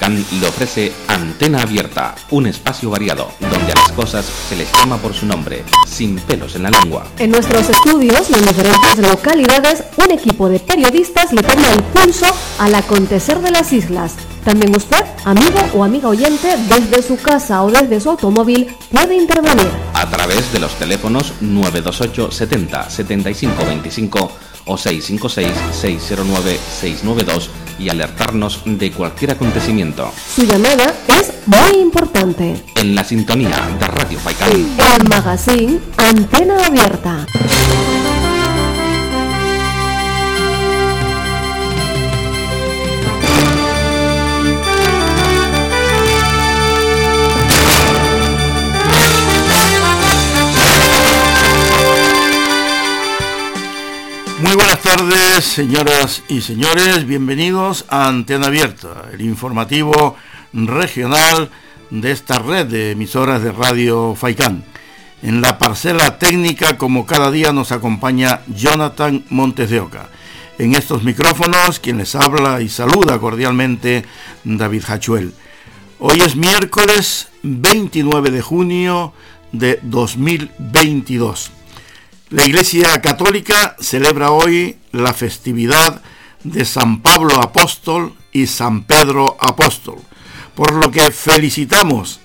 Le ofrece Antena Abierta, un espacio variado donde a las cosas se les llama por su nombre, sin pelos en la lengua. En nuestros estudios, en diferentes localidades, un equipo de periodistas le toma el pulso al acontecer de las islas. También usted, amigo o amiga oyente, desde su casa o desde su automóvil, puede intervenir. A través de los teléfonos 928 70 75 25 o 656-609-692 y alertarnos de cualquier acontecimiento. Su llamada es muy importante. En la sintonía de Radio Faikán. El magazine Antena Abierta. Tardes, señoras y señores. Bienvenidos a Antena Abierta, el informativo regional de esta red de emisoras de Radio Faicán. En la parcela técnica, como cada día, nos acompaña Jonathan Montes de Oca. En estos micrófonos, quien les habla y saluda cordialmente, David Hachuel. Hoy es miércoles 29 de junio de 2022. La Iglesia Católica celebra hoy la festividad de San Pablo Apóstol y San Pedro Apóstol, por lo que felicitamos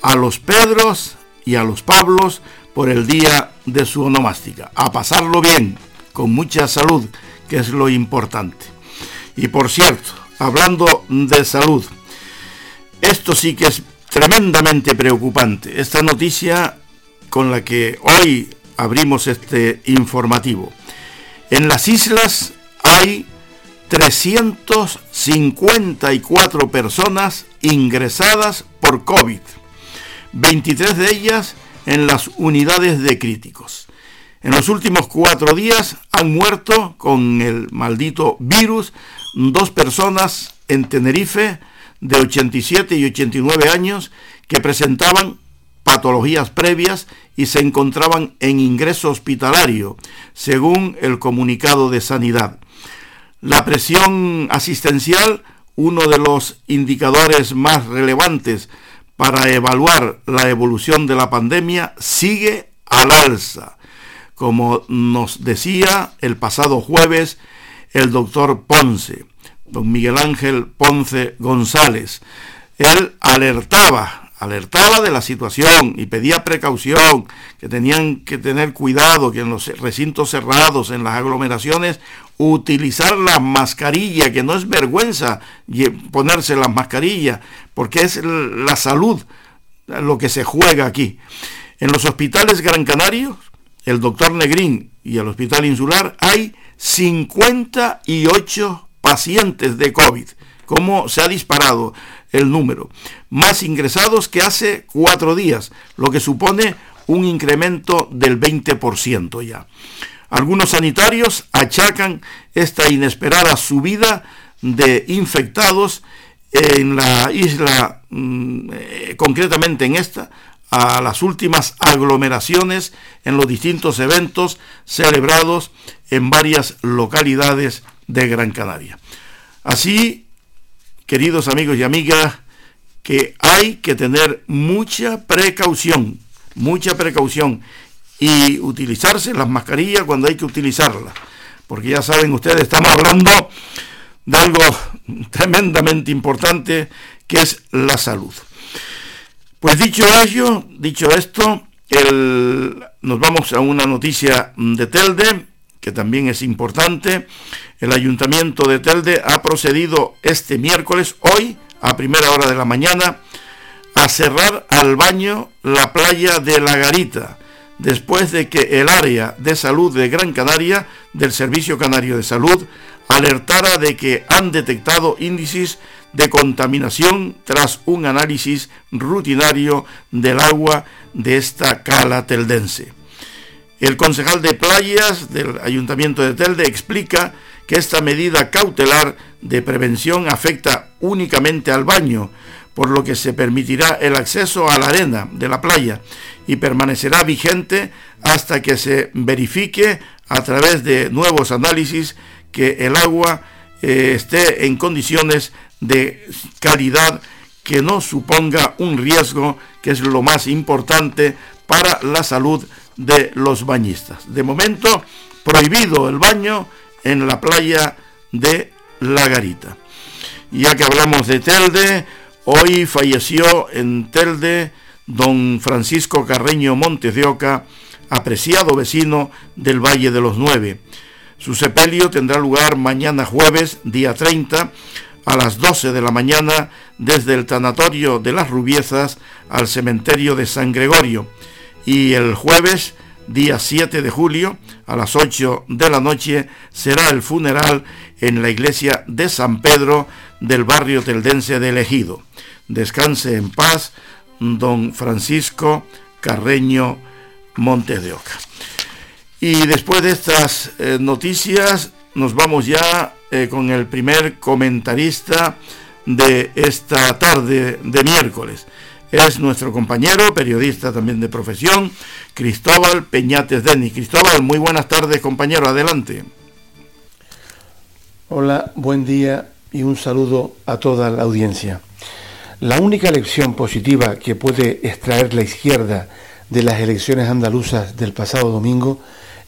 a los Pedros y a los Pablos por el día de su onomástica. A pasarlo bien, con mucha salud, que es lo importante. Y por cierto, hablando de salud, esto sí que es tremendamente preocupante. Esta noticia con la que hoy abrimos este informativo. En las islas hay 354 personas ingresadas por COVID, 23 de ellas en las unidades de críticos. En los últimos cuatro días han muerto con el maldito virus dos personas en Tenerife de 87 y 89 años que presentaban patologías previas y se encontraban en ingreso hospitalario, según el comunicado de Sanidad. La presión asistencial, uno de los indicadores más relevantes para evaluar la evolución de la pandemia, sigue al alza, como nos decía el pasado jueves el doctor Ponce, don Miguel Ángel Ponce González. Él alertaba alertaba de la situación y pedía precaución, que tenían que tener cuidado, que en los recintos cerrados, en las aglomeraciones, utilizar la mascarilla, que no es vergüenza ponerse la mascarilla, porque es la salud lo que se juega aquí. En los hospitales Gran Canarios, el doctor Negrín y el Hospital Insular, hay 58 pacientes de COVID. ¿Cómo se ha disparado? el número, más ingresados que hace cuatro días, lo que supone un incremento del 20% ya. Algunos sanitarios achacan esta inesperada subida de infectados en la isla, mm, eh, concretamente en esta, a las últimas aglomeraciones en los distintos eventos celebrados en varias localidades de Gran Canaria. Así, queridos amigos y amigas, que hay que tener mucha precaución, mucha precaución y utilizarse las mascarillas cuando hay que utilizarlas. Porque ya saben ustedes, estamos hablando de algo tremendamente importante que es la salud. Pues dicho ello, dicho esto, nos vamos a una noticia de Telde, que también es importante. El ayuntamiento de Telde ha procedido este miércoles, hoy, a primera hora de la mañana, a cerrar al baño la playa de La Garita, después de que el área de salud de Gran Canaria, del Servicio Canario de Salud, alertara de que han detectado índices de contaminación tras un análisis rutinario del agua de esta cala teldense. El concejal de playas del Ayuntamiento de Telde explica que esta medida cautelar de prevención afecta únicamente al baño, por lo que se permitirá el acceso a la arena de la playa y permanecerá vigente hasta que se verifique a través de nuevos análisis que el agua eh, esté en condiciones de calidad que no suponga un riesgo, que es lo más importante para la salud de los bañistas. De momento, prohibido el baño en la playa de La Garita. Ya que hablamos de Telde, hoy falleció en Telde don Francisco Carreño Montes de Oca, apreciado vecino del Valle de los Nueve. Su sepelio tendrá lugar mañana jueves, día 30, a las 12 de la mañana, desde el tanatorio de las Rubiezas al cementerio de San Gregorio. Y el jueves, día 7 de julio, a las 8 de la noche, será el funeral en la iglesia de San Pedro del barrio teldense de Ejido. Descanse en paz, don Francisco Carreño Montes de Oca. Y después de estas eh, noticias, nos vamos ya eh, con el primer comentarista de esta tarde de miércoles. Es nuestro compañero, periodista también de profesión, Cristóbal Peñates Deni. Cristóbal, muy buenas tardes, compañero, adelante. Hola, buen día y un saludo a toda la audiencia. La única lección positiva que puede extraer la izquierda de las elecciones andaluzas del pasado domingo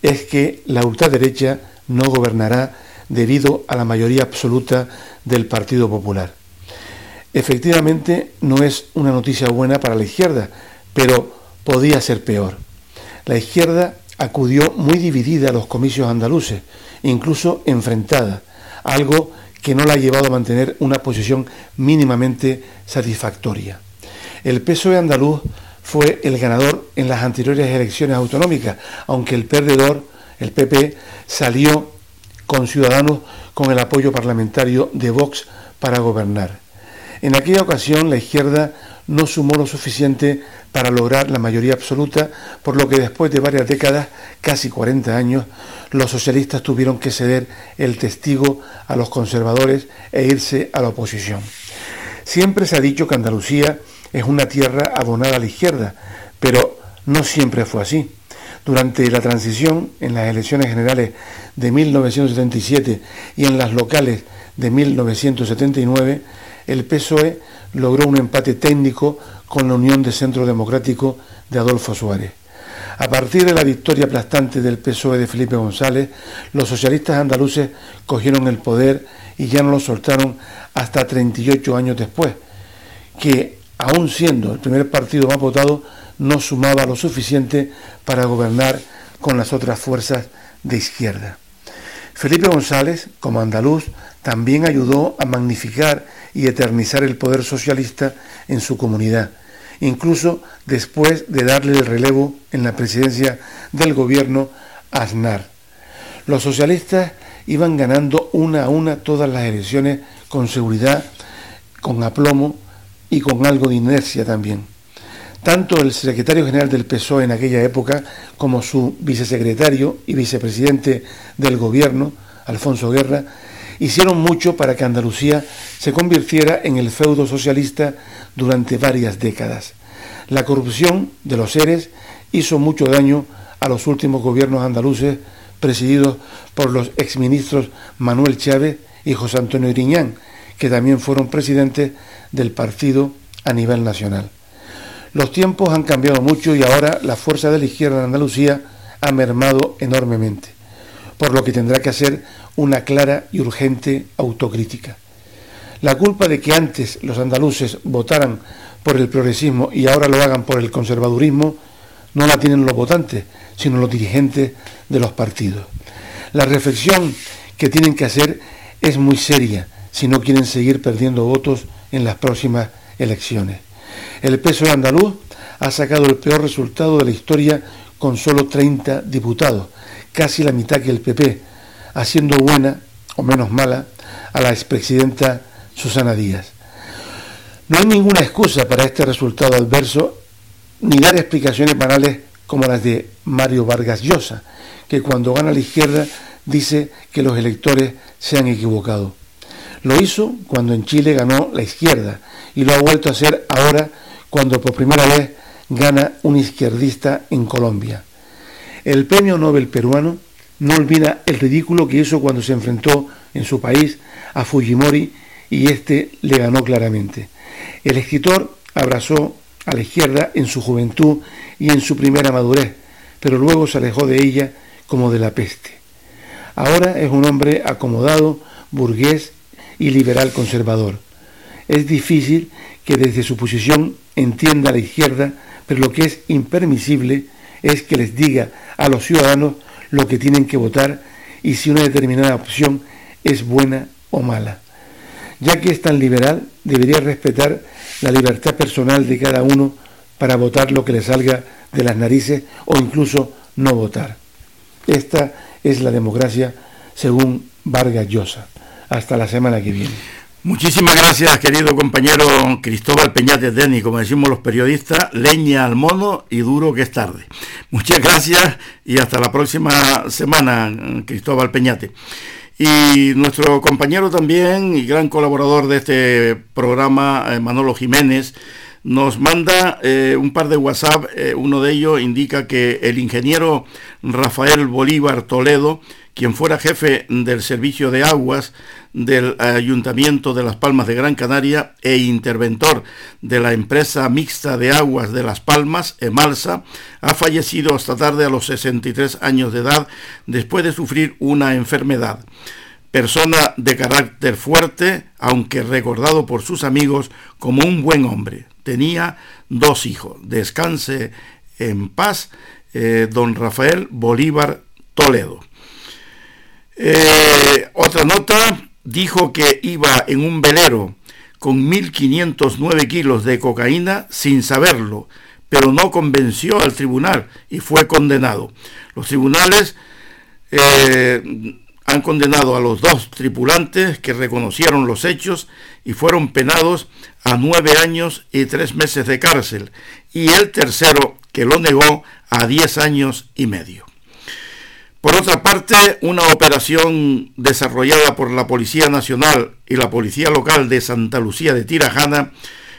es que la ultraderecha no gobernará debido a la mayoría absoluta del Partido Popular. Efectivamente, no es una noticia buena para la izquierda, pero podía ser peor. La izquierda acudió muy dividida a los comicios andaluces, incluso enfrentada, algo que no la ha llevado a mantener una posición mínimamente satisfactoria. El PSOE andaluz fue el ganador en las anteriores elecciones autonómicas, aunque el perdedor, el PP, salió con Ciudadanos con el apoyo parlamentario de Vox para gobernar. En aquella ocasión la izquierda no sumó lo suficiente para lograr la mayoría absoluta, por lo que después de varias décadas, casi 40 años, los socialistas tuvieron que ceder el testigo a los conservadores e irse a la oposición. Siempre se ha dicho que Andalucía es una tierra abonada a la izquierda, pero no siempre fue así. Durante la transición, en las elecciones generales de 1977 y en las locales de 1979, el PSOE logró un empate técnico con la Unión de Centro Democrático de Adolfo Suárez. A partir de la victoria aplastante del PSOE de Felipe González, los socialistas andaluces cogieron el poder y ya no lo soltaron hasta 38 años después, que, aun siendo el primer partido más votado, no sumaba lo suficiente para gobernar con las otras fuerzas de izquierda. Felipe González, como andaluz, también ayudó a magnificar y eternizar el poder socialista en su comunidad, incluso después de darle el relevo en la presidencia del gobierno Aznar. Los socialistas iban ganando una a una todas las elecciones con seguridad, con aplomo y con algo de inercia también. Tanto el secretario general del PSOE en aquella época como su vicesecretario y vicepresidente del gobierno, Alfonso Guerra, hicieron mucho para que Andalucía se convirtiera en el feudo socialista durante varias décadas. La corrupción de los seres hizo mucho daño a los últimos gobiernos andaluces presididos por los exministros Manuel Chávez y José Antonio Iriñán, que también fueron presidentes del partido a nivel nacional. Los tiempos han cambiado mucho y ahora la fuerza de la izquierda en Andalucía ha mermado enormemente, por lo que tendrá que hacer una clara y urgente autocrítica. La culpa de que antes los andaluces votaran por el progresismo y ahora lo hagan por el conservadurismo no la tienen los votantes, sino los dirigentes de los partidos. La reflexión que tienen que hacer es muy seria si no quieren seguir perdiendo votos en las próximas elecciones. El PSOE andaluz ha sacado el peor resultado de la historia con solo 30 diputados, casi la mitad que el PP, haciendo buena, o menos mala, a la expresidenta Susana Díaz. No hay ninguna excusa para este resultado adverso, ni dar explicaciones banales como las de Mario Vargas Llosa, que cuando gana la izquierda dice que los electores se han equivocado. Lo hizo cuando en Chile ganó la izquierda y lo ha vuelto a hacer ahora cuando por primera vez gana un izquierdista en Colombia. El premio Nobel peruano, no olvida el ridículo que hizo cuando se enfrentó en su país a Fujimori y este le ganó claramente. El escritor abrazó a la izquierda en su juventud y en su primera madurez, pero luego se alejó de ella como de la peste. Ahora es un hombre acomodado, burgués y liberal conservador. Es difícil que desde su posición entienda a la izquierda, pero lo que es impermisible es que les diga a los ciudadanos lo que tienen que votar y si una determinada opción es buena o mala. Ya que es tan liberal, debería respetar la libertad personal de cada uno para votar lo que le salga de las narices o incluso no votar. Esta es la democracia según Vargas Llosa. Hasta la semana que viene. Muchísimas gracias, querido compañero Cristóbal Peñate Deni, como decimos los periodistas, leña al mono y duro que es tarde. Muchas gracias y hasta la próxima semana, Cristóbal Peñate. Y nuestro compañero también y gran colaborador de este programa, eh, Manolo Jiménez, nos manda eh, un par de WhatsApp. Eh, uno de ellos indica que el ingeniero Rafael Bolívar Toledo, quien fuera jefe del servicio de aguas del Ayuntamiento de Las Palmas de Gran Canaria e interventor de la empresa mixta de aguas de Las Palmas, Emalsa, ha fallecido esta tarde a los 63 años de edad después de sufrir una enfermedad. Persona de carácter fuerte, aunque recordado por sus amigos como un buen hombre. Tenía dos hijos. Descanse en paz, eh, don Rafael Bolívar Toledo. Eh, otra nota, dijo que iba en un velero con 1.509 kilos de cocaína sin saberlo, pero no convenció al tribunal y fue condenado. Los tribunales eh, han condenado a los dos tripulantes que reconocieron los hechos y fueron penados a nueve años y tres meses de cárcel, y el tercero, que lo negó, a diez años y medio. Por otra parte, una operación desarrollada por la Policía Nacional y la Policía Local de Santa Lucía de Tirajana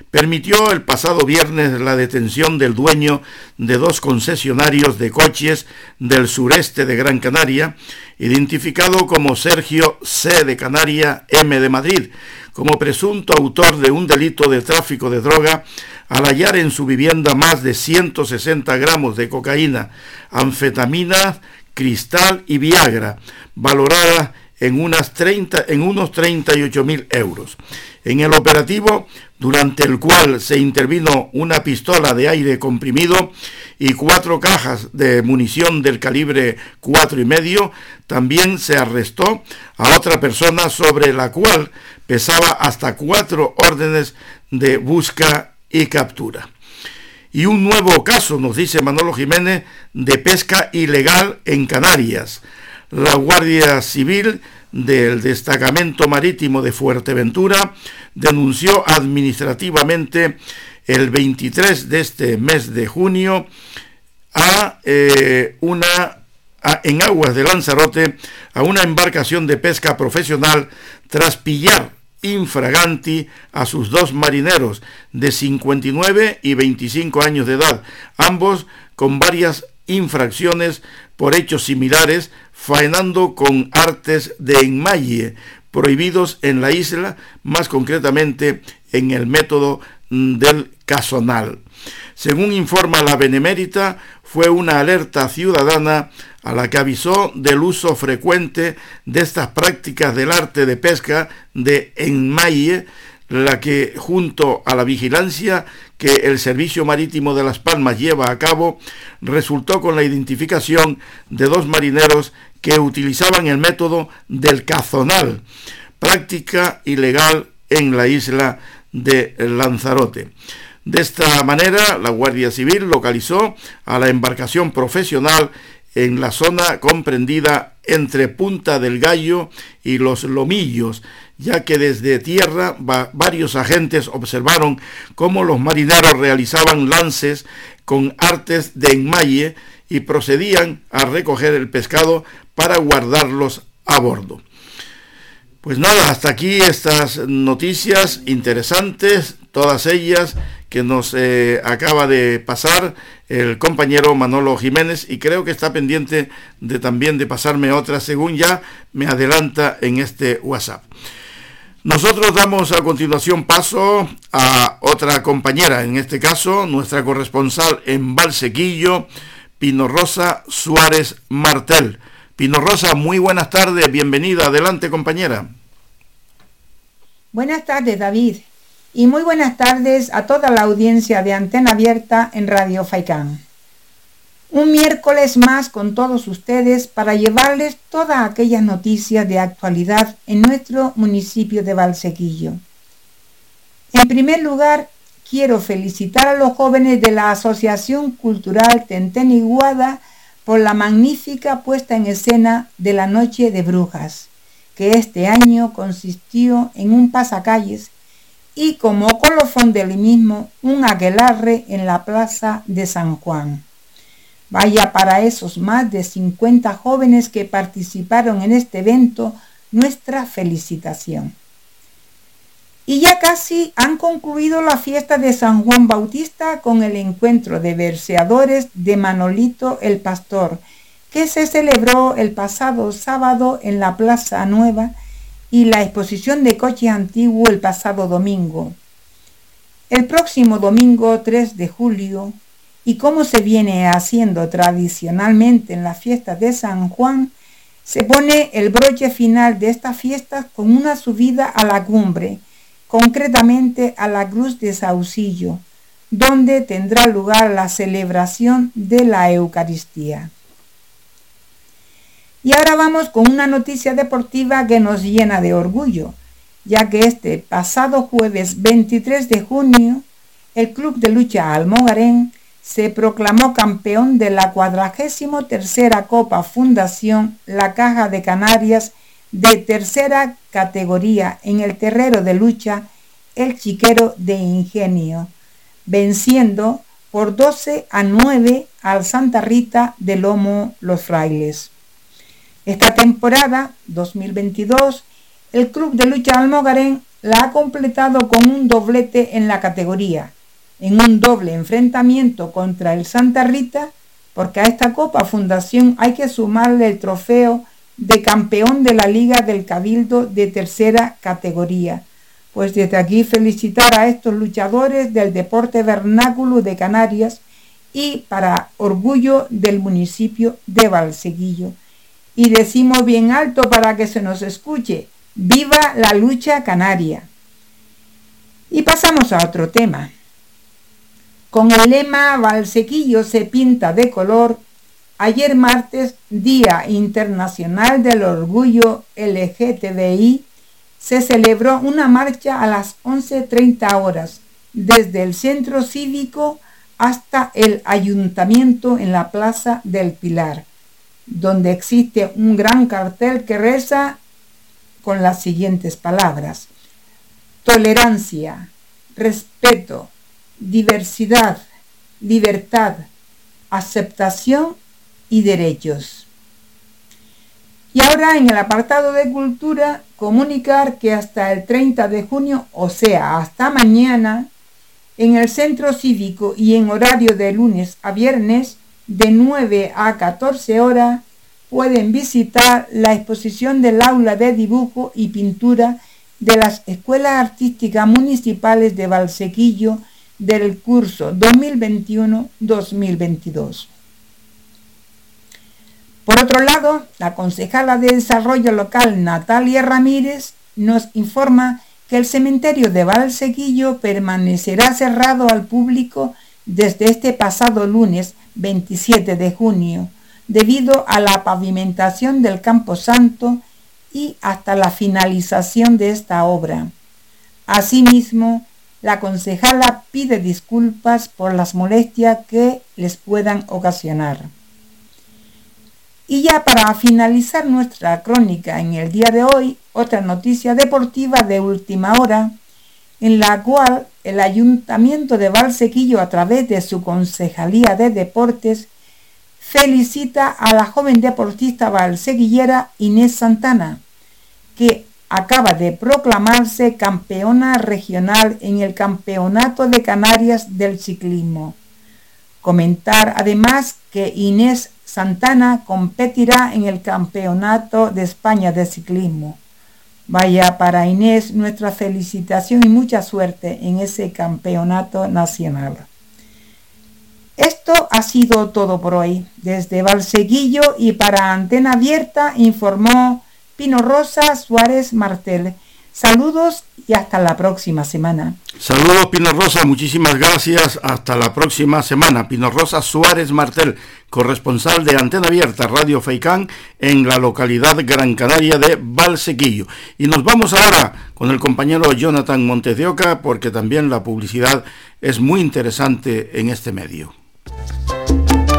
permitió el pasado viernes la detención del dueño de dos concesionarios de coches del sureste de Gran Canaria, identificado como Sergio C. de Canaria M. de Madrid, como presunto autor de un delito de tráfico de droga al hallar en su vivienda más de 160 gramos de cocaína, anfetamina, Cristal y Viagra, valorada en, unas 30, en unos 38 mil euros. En el operativo, durante el cual se intervino una pistola de aire comprimido y cuatro cajas de munición del calibre cuatro y medio, también se arrestó a otra persona sobre la cual pesaba hasta cuatro órdenes de busca y captura y un nuevo caso, nos dice Manolo Jiménez, de pesca ilegal en Canarias. La Guardia Civil del Destacamento Marítimo de Fuerteventura denunció administrativamente el 23 de este mes de junio a eh, una en aguas de Lanzarote a una embarcación de pesca profesional tras pillar infraganti a sus dos marineros de 59 y 25 años de edad, ambos con varias infracciones por hechos similares, faenando con artes de enmalle prohibidos en la isla, más concretamente en el método del casonal. Según informa la Benemérita, fue una alerta ciudadana a la que avisó del uso frecuente de estas prácticas del arte de pesca de enmaye, la que junto a la vigilancia que el Servicio Marítimo de Las Palmas lleva a cabo, resultó con la identificación de dos marineros que utilizaban el método del cazonal, práctica ilegal en la isla de Lanzarote. De esta manera, la Guardia Civil localizó a la embarcación profesional en la zona comprendida entre Punta del Gallo y Los Lomillos, ya que desde tierra varios agentes observaron cómo los marineros realizaban lances con artes de enmalle y procedían a recoger el pescado para guardarlos a bordo. Pues nada, hasta aquí estas noticias interesantes, todas ellas que nos eh, acaba de pasar el compañero Manolo Jiménez y creo que está pendiente de también de pasarme otra según ya me adelanta en este WhatsApp. Nosotros damos a continuación paso a otra compañera, en este caso nuestra corresponsal en Valsequillo, Pino Rosa Suárez Martel. Pino Rosa, muy buenas tardes, bienvenida, adelante compañera. Buenas tardes David y muy buenas tardes a toda la audiencia de Antena Abierta en Radio Faicán. Un miércoles más con todos ustedes para llevarles todas aquellas noticias de actualidad en nuestro municipio de Valsequillo. En primer lugar, quiero felicitar a los jóvenes de la Asociación Cultural Tenteniguada por la magnífica puesta en escena de la Noche de Brujas, que este año consistió en un pasacalles y como colofón del mismo un aquelarre en la plaza de San Juan. Vaya para esos más de 50 jóvenes que participaron en este evento nuestra felicitación. Y ya casi han concluido la fiesta de San Juan Bautista con el encuentro de verseadores de Manolito el Pastor, que se celebró el pasado sábado en la Plaza Nueva y la exposición de coches antiguos el pasado domingo. El próximo domingo 3 de julio, y como se viene haciendo tradicionalmente en la fiesta de San Juan, se pone el broche final de esta fiesta con una subida a la cumbre, concretamente a la Cruz de Saucillo, donde tendrá lugar la celebración de la Eucaristía. Y ahora vamos con una noticia deportiva que nos llena de orgullo, ya que este pasado jueves 23 de junio, el Club de Lucha Almogarén se proclamó campeón de la 43 Copa Fundación La Caja de Canarias de tercera categoría en el terrero de lucha El Chiquero de Ingenio, venciendo por 12 a 9 al Santa Rita de Lomo Los Frailes. Esta temporada 2022, el Club de Lucha Almogarén la ha completado con un doblete en la categoría, en un doble enfrentamiento contra el Santa Rita, porque a esta Copa Fundación hay que sumarle el trofeo de campeón de la Liga del Cabildo de tercera categoría. Pues desde aquí felicitar a estos luchadores del deporte vernáculo de Canarias y para orgullo del municipio de Valseguillo. Y decimos bien alto para que se nos escuche, viva la lucha canaria. Y pasamos a otro tema. Con el lema Valsequillo se pinta de color, Ayer martes, Día Internacional del Orgullo LGTBI, se celebró una marcha a las 11.30 horas desde el centro cívico hasta el ayuntamiento en la Plaza del Pilar, donde existe un gran cartel que reza con las siguientes palabras. Tolerancia, respeto, diversidad, libertad, aceptación y derechos. Y ahora en el apartado de cultura, comunicar que hasta el 30 de junio, o sea, hasta mañana, en el centro cívico y en horario de lunes a viernes, de 9 a 14 horas, pueden visitar la exposición del aula de dibujo y pintura de las escuelas artísticas municipales de Valsequillo del curso 2021-2022. Por otro lado, la concejala de Desarrollo Local Natalia Ramírez nos informa que el cementerio de Valsequillo permanecerá cerrado al público desde este pasado lunes 27 de junio, debido a la pavimentación del Campo Santo y hasta la finalización de esta obra. Asimismo, la concejala pide disculpas por las molestias que les puedan ocasionar. Y ya para finalizar nuestra crónica en el día de hoy, otra noticia deportiva de última hora, en la cual el Ayuntamiento de Valsequillo, a través de su Concejalía de Deportes, felicita a la joven deportista valseguillera Inés Santana, que acaba de proclamarse campeona regional en el Campeonato de Canarias del Ciclismo. Comentar además que Inés Santana competirá en el Campeonato de España de Ciclismo. Vaya para Inés nuestra felicitación y mucha suerte en ese campeonato nacional. Esto ha sido todo por hoy. Desde Valseguillo y para Antena Abierta informó Pino Rosa Suárez Martel. Saludos y hasta la próxima semana. Saludos Pino Rosa, muchísimas gracias. Hasta la próxima semana. Pino Rosa Suárez Martel, corresponsal de Antena Abierta Radio Feicán en la localidad Gran Canaria de Valsequillo. Y nos vamos ahora con el compañero Jonathan Montes de Oca porque también la publicidad es muy interesante en este medio.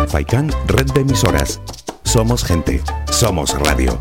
Faikán, red de emisoras. Somos gente, somos radio.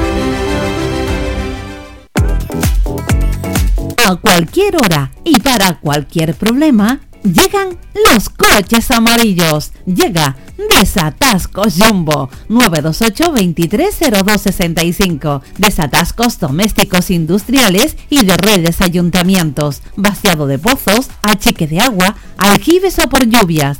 A cualquier hora y para cualquier problema, llegan los coches amarillos. Llega Desatascos Jumbo 928 230265 Desatascos domésticos industriales y de redes ayuntamientos. Vaciado de pozos, achique de agua, aljibes o por lluvias.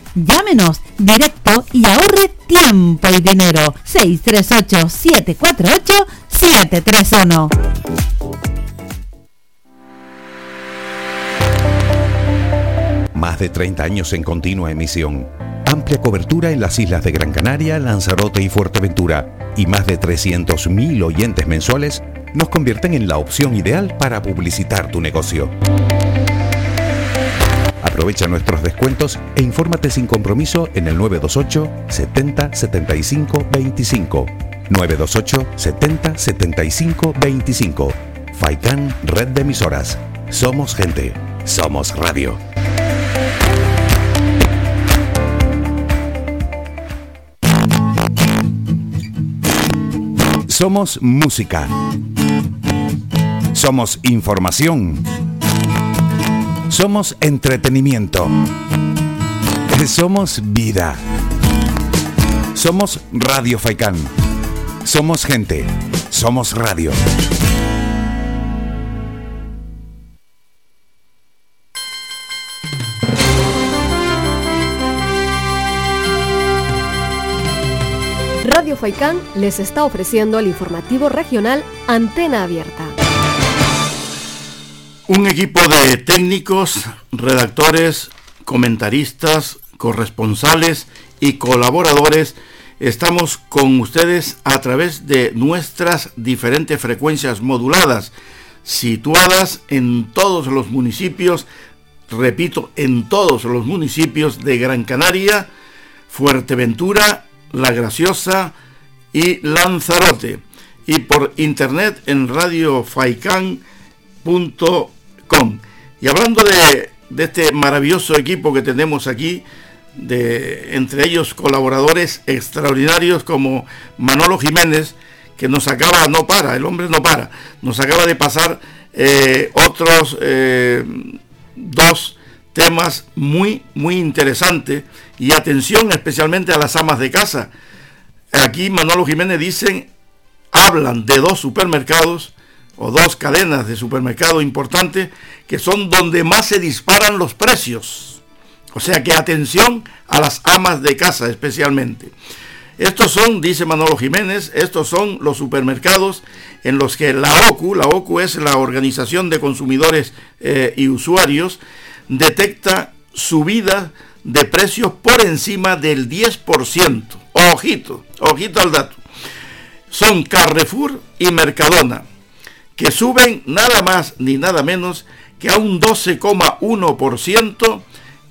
Llámenos directo y ahorre tiempo y dinero. 638 748 731 Más de 30 años en continua emisión. Amplia cobertura en las islas de Gran Canaria, Lanzarote y Fuerteventura. Y más de 300.000 oyentes mensuales nos convierten en la opción ideal para publicitar tu negocio. Aprovecha nuestros descuentos e infórmate sin compromiso en el 928 70 75 25. 928 70 75 25. Faikan Red de Emisoras. Somos gente. Somos radio. Somos música. Somos información. Somos entretenimiento. Somos vida. Somos Radio Faikán. Somos gente. Somos radio. Radio Faikán les está ofreciendo el informativo regional Antena Abierta. Un equipo de técnicos, redactores, comentaristas, corresponsales y colaboradores estamos con ustedes a través de nuestras diferentes frecuencias moduladas situadas en todos los municipios, repito, en todos los municipios de Gran Canaria, Fuerteventura la Graciosa y Lanzarote. Y por internet en Y hablando de, de, este maravilloso equipo que tenemos aquí, de, entre ellos colaboradores extraordinarios como Manolo Jiménez, que nos acaba, no para, el hombre no para, nos acaba de pasar eh, otros eh, dos temas muy, muy interesantes y atención especialmente a las amas de casa. Aquí Manolo Jiménez dicen, hablan de dos supermercados o dos cadenas de supermercados importantes que son donde más se disparan los precios. O sea que atención a las amas de casa especialmente. Estos son, dice Manolo Jiménez, estos son los supermercados en los que la OCU, la OCU es la Organización de Consumidores eh, y Usuarios, detecta subida de precios por encima del 10%. Ojito, ojito al dato. Son Carrefour y Mercadona, que suben nada más ni nada menos que a un 12,1%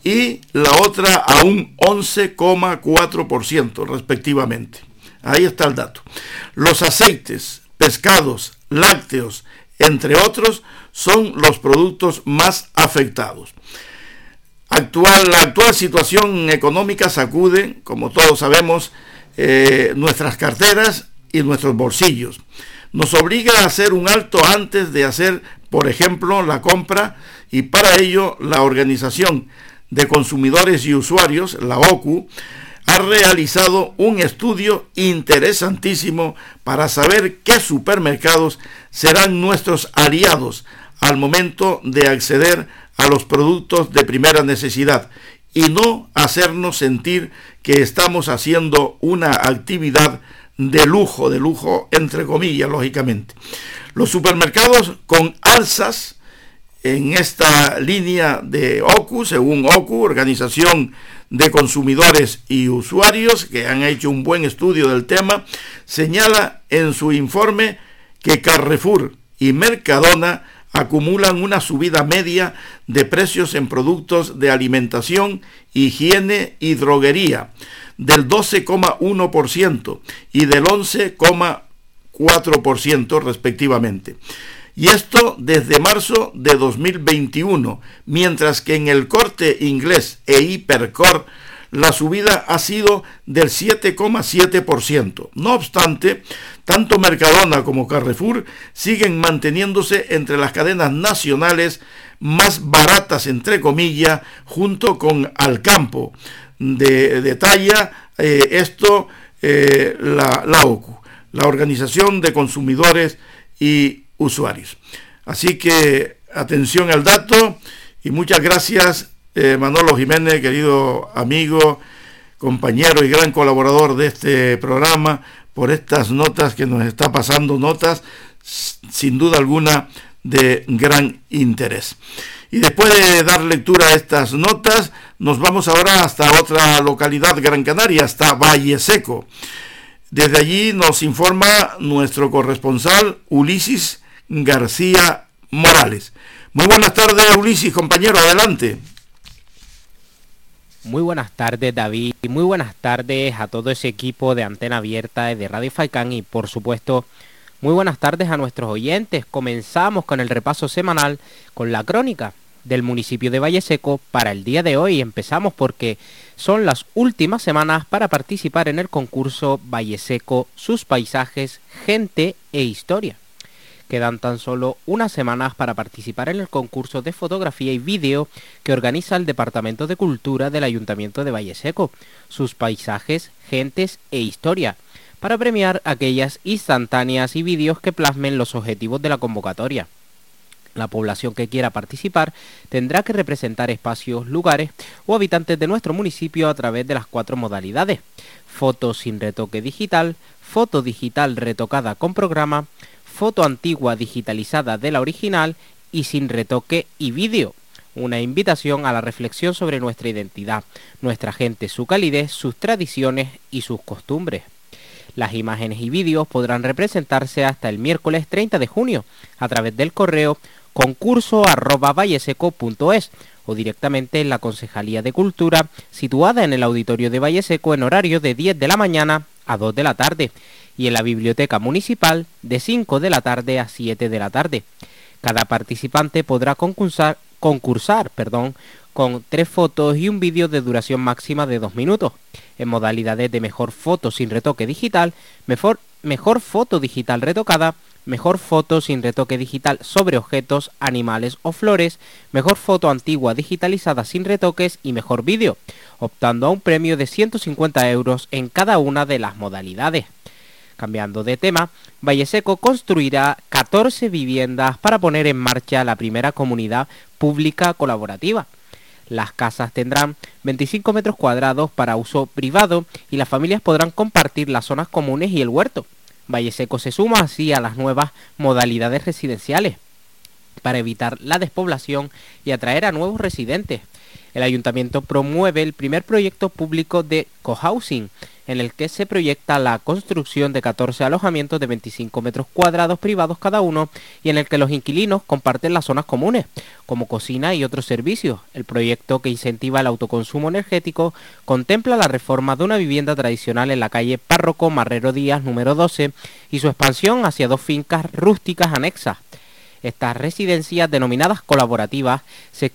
y la otra a un 11,4% respectivamente. Ahí está el dato. Los aceites, pescados, lácteos, entre otros, son los productos más afectados. Actual, la actual situación económica sacude, como todos sabemos, eh, nuestras carteras y nuestros bolsillos. Nos obliga a hacer un alto antes de hacer, por ejemplo, la compra y para ello la Organización de Consumidores y Usuarios, la OCU, ha realizado un estudio interesantísimo para saber qué supermercados serán nuestros aliados al momento de acceder a los productos de primera necesidad y no hacernos sentir que estamos haciendo una actividad de lujo, de lujo entre comillas, lógicamente. Los supermercados con alzas en esta línea de OCU, según OCU, Organización de Consumidores y Usuarios, que han hecho un buen estudio del tema, señala en su informe que Carrefour y Mercadona acumulan una subida media de precios en productos de alimentación, higiene y droguería del 12,1% y del 11,4% respectivamente. Y esto desde marzo de 2021, mientras que en el corte inglés e hipercore la subida ha sido del 7,7%. No obstante, tanto Mercadona como Carrefour siguen manteniéndose entre las cadenas nacionales más baratas, entre comillas, junto con Alcampo. De, de talla eh, esto eh, la, la OCU, la Organización de Consumidores y Usuarios. Así que atención al dato y muchas gracias eh, Manolo Jiménez, querido amigo, compañero y gran colaborador de este programa, por estas notas que nos está pasando, notas sin duda alguna de gran interés. Y después de dar lectura a estas notas, nos vamos ahora hasta otra localidad Gran Canaria, hasta Valle Seco. Desde allí nos informa nuestro corresponsal Ulises García Morales. Muy buenas tardes, Ulises, compañero, adelante. Muy buenas tardes David y muy buenas tardes a todo ese equipo de Antena Abierta de Radio Faicán y por supuesto muy buenas tardes a nuestros oyentes. Comenzamos con el repaso semanal con la crónica del municipio de Valle Seco para el día de hoy. Empezamos porque son las últimas semanas para participar en el concurso Valle Seco, sus paisajes, gente e historia. Quedan tan solo unas semanas para participar en el concurso de fotografía y vídeo que organiza el Departamento de Cultura del Ayuntamiento de Valle Seco, sus paisajes, gentes e historia, para premiar aquellas instantáneas y vídeos que plasmen los objetivos de la convocatoria. La población que quiera participar tendrá que representar espacios, lugares o habitantes de nuestro municipio a través de las cuatro modalidades. Foto sin retoque digital, foto digital retocada con programa, foto antigua digitalizada de la original y sin retoque y vídeo. Una invitación a la reflexión sobre nuestra identidad, nuestra gente, su calidez, sus tradiciones y sus costumbres. Las imágenes y vídeos podrán representarse hasta el miércoles 30 de junio a través del correo concurso o directamente en la Concejalía de Cultura situada en el auditorio de Valleseco en horario de 10 de la mañana a 2 de la tarde y en la Biblioteca Municipal de 5 de la tarde a 7 de la tarde. Cada participante podrá concursar, con tres fotos y un vídeo de duración máxima de dos minutos, en modalidades de mejor foto sin retoque digital, mejor, mejor foto digital retocada, mejor foto sin retoque digital sobre objetos, animales o flores, mejor foto antigua digitalizada sin retoques y mejor vídeo, optando a un premio de 150 euros en cada una de las modalidades. Cambiando de tema, Valleseco construirá 14 viviendas para poner en marcha la primera comunidad pública colaborativa. Las casas tendrán 25 metros cuadrados para uso privado y las familias podrán compartir las zonas comunes y el huerto. Valle Seco se suma así a las nuevas modalidades residenciales para evitar la despoblación y atraer a nuevos residentes. El ayuntamiento promueve el primer proyecto público de cohousing, en el que se proyecta la construcción de 14 alojamientos de 25 metros cuadrados privados cada uno y en el que los inquilinos comparten las zonas comunes, como cocina y otros servicios. El proyecto que incentiva el autoconsumo energético contempla la reforma de una vivienda tradicional en la calle Párroco Marrero Díaz número 12 y su expansión hacia dos fincas rústicas anexas. Estas residencias denominadas colaborativas se,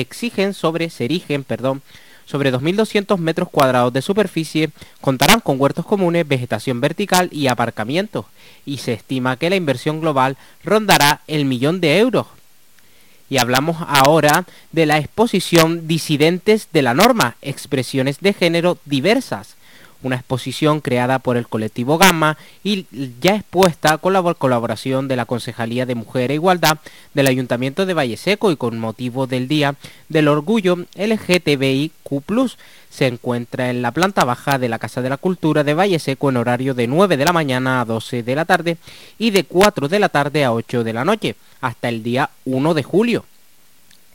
exigen sobre, se erigen, perdón, sobre 2.200 metros cuadrados de superficie, contarán con huertos comunes, vegetación vertical y aparcamientos, y se estima que la inversión global rondará el millón de euros. Y hablamos ahora de la exposición Disidentes de la Norma, expresiones de género diversas, una exposición creada por el colectivo Gamma y ya expuesta con la colaboración de la Concejalía de Mujer e Igualdad del Ayuntamiento de Valle Seco y con motivo del Día del Orgullo LGTBIQ+. Se encuentra en la planta baja de la Casa de la Cultura de Valle Seco en horario de 9 de la mañana a 12 de la tarde y de 4 de la tarde a 8 de la noche hasta el día 1 de julio.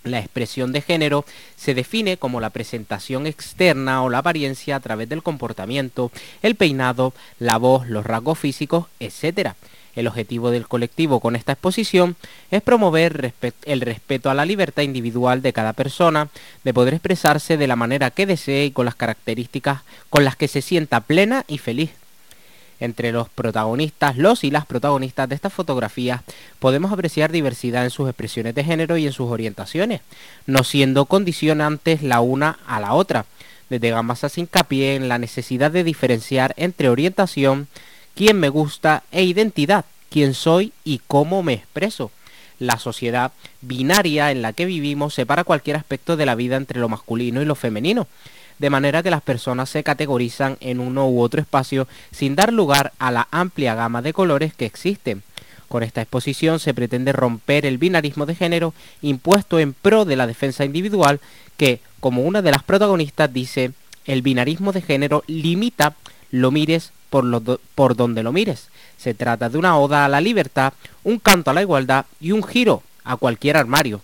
La expresión de género se define como la presentación externa o la apariencia a través del comportamiento, el peinado, la voz, los rasgos físicos, etc. El objetivo del colectivo con esta exposición es promover el respeto a la libertad individual de cada persona, de poder expresarse de la manera que desee y con las características con las que se sienta plena y feliz. Entre los protagonistas, los y las protagonistas de estas fotografías, podemos apreciar diversidad en sus expresiones de género y en sus orientaciones, no siendo condicionantes la una a la otra. Desde Gambas hace hincapié en la necesidad de diferenciar entre orientación, quién me gusta e identidad, quién soy y cómo me expreso. La sociedad binaria en la que vivimos separa cualquier aspecto de la vida entre lo masculino y lo femenino de manera que las personas se categorizan en uno u otro espacio sin dar lugar a la amplia gama de colores que existen. Con esta exposición se pretende romper el binarismo de género impuesto en pro de la defensa individual que, como una de las protagonistas dice, el binarismo de género limita lo mires por, donde lo mires. Se trata de una oda a la libertad, un canto a la igualdad y un giro a cualquier armario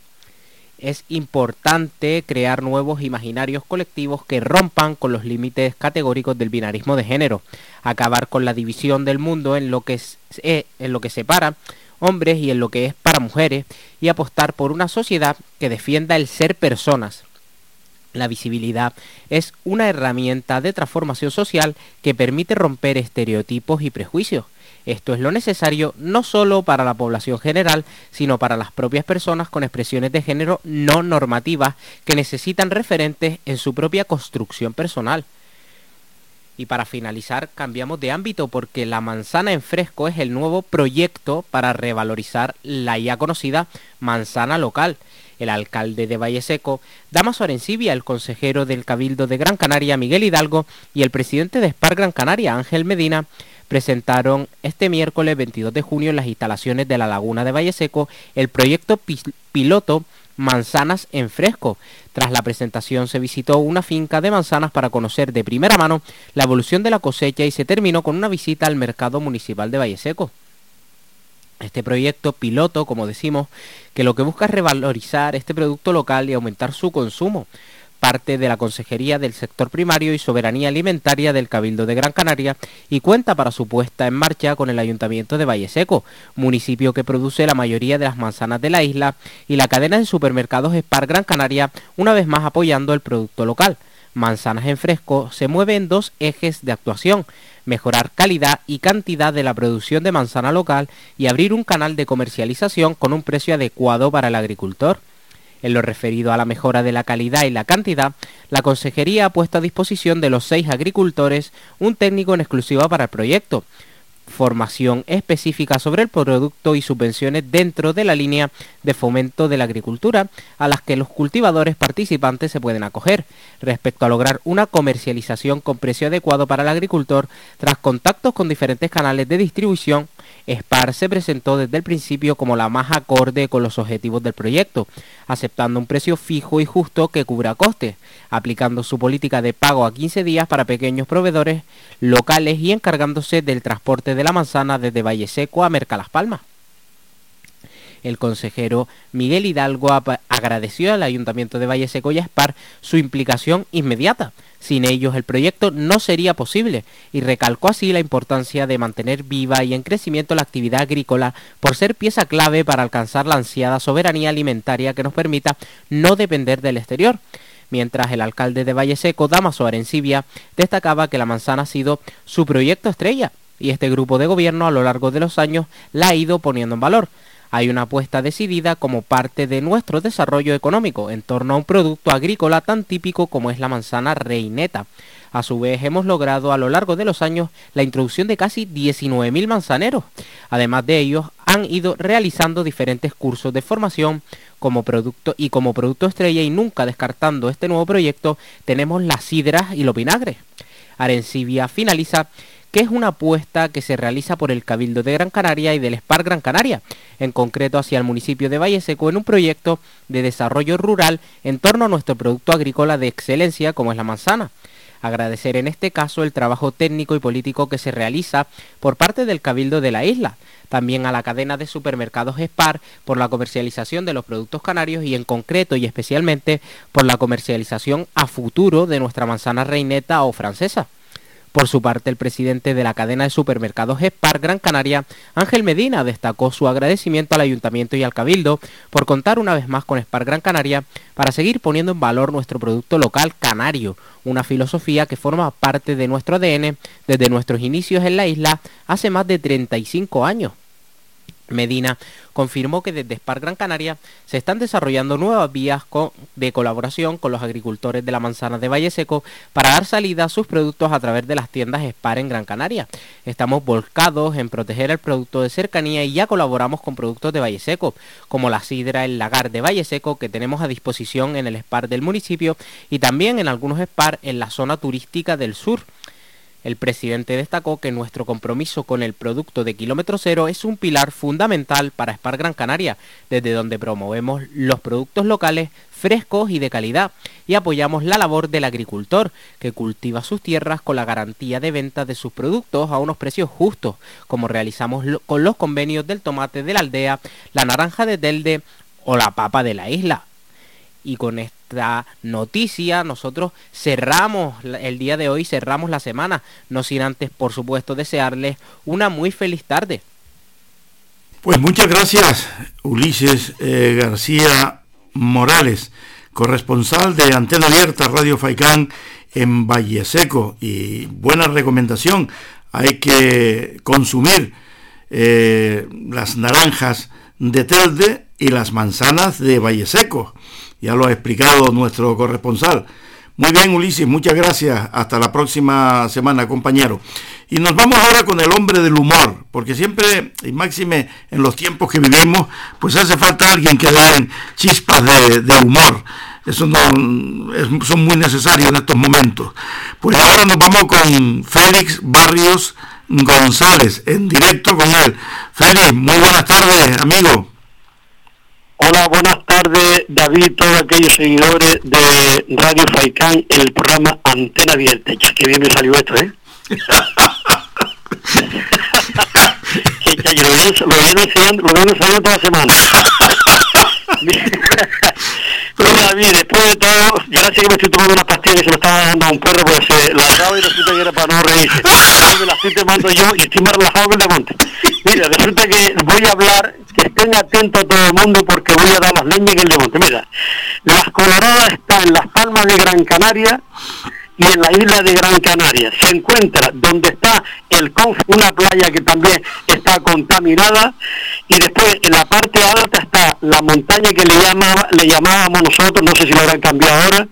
es importante crear nuevos imaginarios colectivos que rompan con los límites categóricos del binarismo de género, acabar con la división del mundo en lo que, es, eh, en lo que separa hombres y en lo que es para mujeres y apostar por una sociedad que defienda el ser personas. La visibilidad es una herramienta de transformación social que permite romper estereotipos y prejuicios esto es lo necesario no solo para la población general, sino para las propias personas con expresiones de género no normativas que necesitan referentes en su propia construcción personal. Y para finalizar, cambiamos de ámbito porque la manzana en fresco es el nuevo proyecto para revalorizar la ya conocida manzana local. El alcalde de Valle Seco, Damaso Arencibia, el consejero del Cabildo de Gran Canaria, Miguel Hidalgo, y el presidente de Spar Gran Canaria, Ángel Medina, presentaron este miércoles 22 de junio en las instalaciones de la Laguna de Valle Seco el proyecto piloto Manzanas en Fresco. Tras la presentación se visitó una finca de manzanas para conocer de primera mano la evolución de la cosecha y se terminó con una visita al mercado municipal de Valle Seco. Este proyecto piloto, como decimos, que lo que busca es revalorizar este producto local y aumentar su consumo parte de la Consejería del Sector Primario y Soberanía Alimentaria del Cabildo de Gran Canaria y cuenta para su puesta en marcha con el Ayuntamiento de Valle Seco, municipio que produce la mayoría de las manzanas de la isla, y la cadena de supermercados Spar Gran Canaria, una vez más apoyando el producto local. Manzanas en Fresco se mueve en dos ejes de actuación, mejorar calidad y cantidad de la producción de manzana local y abrir un canal de comercialización con un precio adecuado para el agricultor. En lo referido a la mejora de la calidad y la cantidad, la Consejería ha puesto a disposición de los seis agricultores un técnico en exclusiva para el proyecto, formación específica sobre el producto y subvenciones dentro de la línea de fomento de la agricultura a las que los cultivadores participantes se pueden acoger. Respecto a lograr una comercialización con precio adecuado para el agricultor tras contactos con diferentes canales de distribución SPAR se presentó desde el principio como la más acorde con los objetivos del proyecto, aceptando un precio fijo y justo que cubra costes, aplicando su política de pago a 15 días para pequeños proveedores locales y encargándose del transporte de la manzana desde Valle Seco a Merca Las Palmas. El consejero Miguel Hidalgo agradeció al Ayuntamiento de Valle Seco y a SPAR su implicación inmediata. Sin ellos el proyecto no sería posible y recalcó así la importancia de mantener viva y en crecimiento la actividad agrícola por ser pieza clave para alcanzar la ansiada soberanía alimentaria que nos permita no depender del exterior mientras el alcalde de Valle Seco, Damaso Arencibia, destacaba que la manzana ha sido su proyecto estrella y este grupo de gobierno a lo largo de los años la ha ido poniendo en valor. Hay una apuesta decidida como parte de nuestro desarrollo económico en torno a un producto agrícola tan típico como es la manzana reineta. A su vez hemos logrado a lo largo de los años la introducción de casi 19.000 manzaneros. Además de ellos han ido realizando diferentes cursos de formación como producto y como producto estrella y nunca descartando este nuevo proyecto tenemos las sidras y los vinagres. Arencibia finaliza que es una apuesta que se realiza por el Cabildo de Gran Canaria y del SPAR Gran Canaria, en concreto hacia el municipio de Valle Seco en un proyecto de desarrollo rural en torno a nuestro producto agrícola de excelencia como es la manzana. Agradecer en este caso el trabajo técnico y político que se realiza por parte del Cabildo de la isla, también a la cadena de supermercados SPAR por la comercialización de los productos canarios y en concreto y especialmente por la comercialización a futuro de nuestra manzana reineta o francesa. Por su parte, el presidente de la cadena de supermercados Spar Gran Canaria, Ángel Medina, destacó su agradecimiento al ayuntamiento y al cabildo por contar una vez más con Spar Gran Canaria para seguir poniendo en valor nuestro producto local canario, una filosofía que forma parte de nuestro ADN desde nuestros inicios en la isla hace más de 35 años. Medina confirmó que desde Spar Gran Canaria se están desarrollando nuevas vías de colaboración con los agricultores de la manzana de Valle Seco para dar salida a sus productos a través de las tiendas Spar en Gran Canaria. Estamos volcados en proteger el producto de cercanía y ya colaboramos con productos de Valle Seco, como la sidra El Lagar de Valle Seco que tenemos a disposición en el Spar del municipio y también en algunos Spar en la zona turística del sur. El presidente destacó que nuestro compromiso con el producto de kilómetro cero es un pilar fundamental para Spar Gran Canaria, desde donde promovemos los productos locales frescos y de calidad y apoyamos la labor del agricultor que cultiva sus tierras con la garantía de venta de sus productos a unos precios justos, como realizamos con los convenios del tomate de la aldea, la naranja de Telde o la papa de la isla. Y con esta noticia nosotros cerramos el día de hoy, cerramos la semana, no sin antes, por supuesto, desearles una muy feliz tarde. Pues muchas gracias, Ulises eh, García Morales, corresponsal de Antena Abierta Radio Faicán en Valle Seco. Y buena recomendación, hay que consumir eh, las naranjas de Telde y las manzanas de Valle Seco ya lo ha explicado nuestro corresponsal. Muy bien, Ulises, muchas gracias. Hasta la próxima semana, compañero. Y nos vamos ahora con el hombre del humor, porque siempre, y máxime en los tiempos que vivimos, pues hace falta alguien que dé chispas de, humor. Eso no, son muy necesarios en estos momentos. Pues ahora nos vamos con Félix Barrios González, en directo con él. Félix, muy buenas tardes, amigo. Hola, buenas tardes, David, todos aquellos seguidores de Radio Faicán, el programa Antena Abierta. Ya que bien me salió esto, ¿eh? lo vienen, lo vienen enseñando, lo vienen enseñando toda la semana. Mira, David, después de todo, gracias que me estoy tomando una pastilla que se me estaba dando a un perro, pues se la acabo y resulta que era para no reírse. me la estoy tomando yo y estoy más relajado que el de monte. Mira, resulta que voy a hablar que estén atentos a todo el mundo porque voy a dar las leñas en el monte. Mira, las coloradas están en las palmas de Gran Canaria y en la isla de Gran Canaria. Se encuentra donde está el Conf, una playa que también está contaminada, y después en la parte alta está la montaña que le, llamaba, le llamábamos nosotros, no sé si lo habrán cambiado ahora,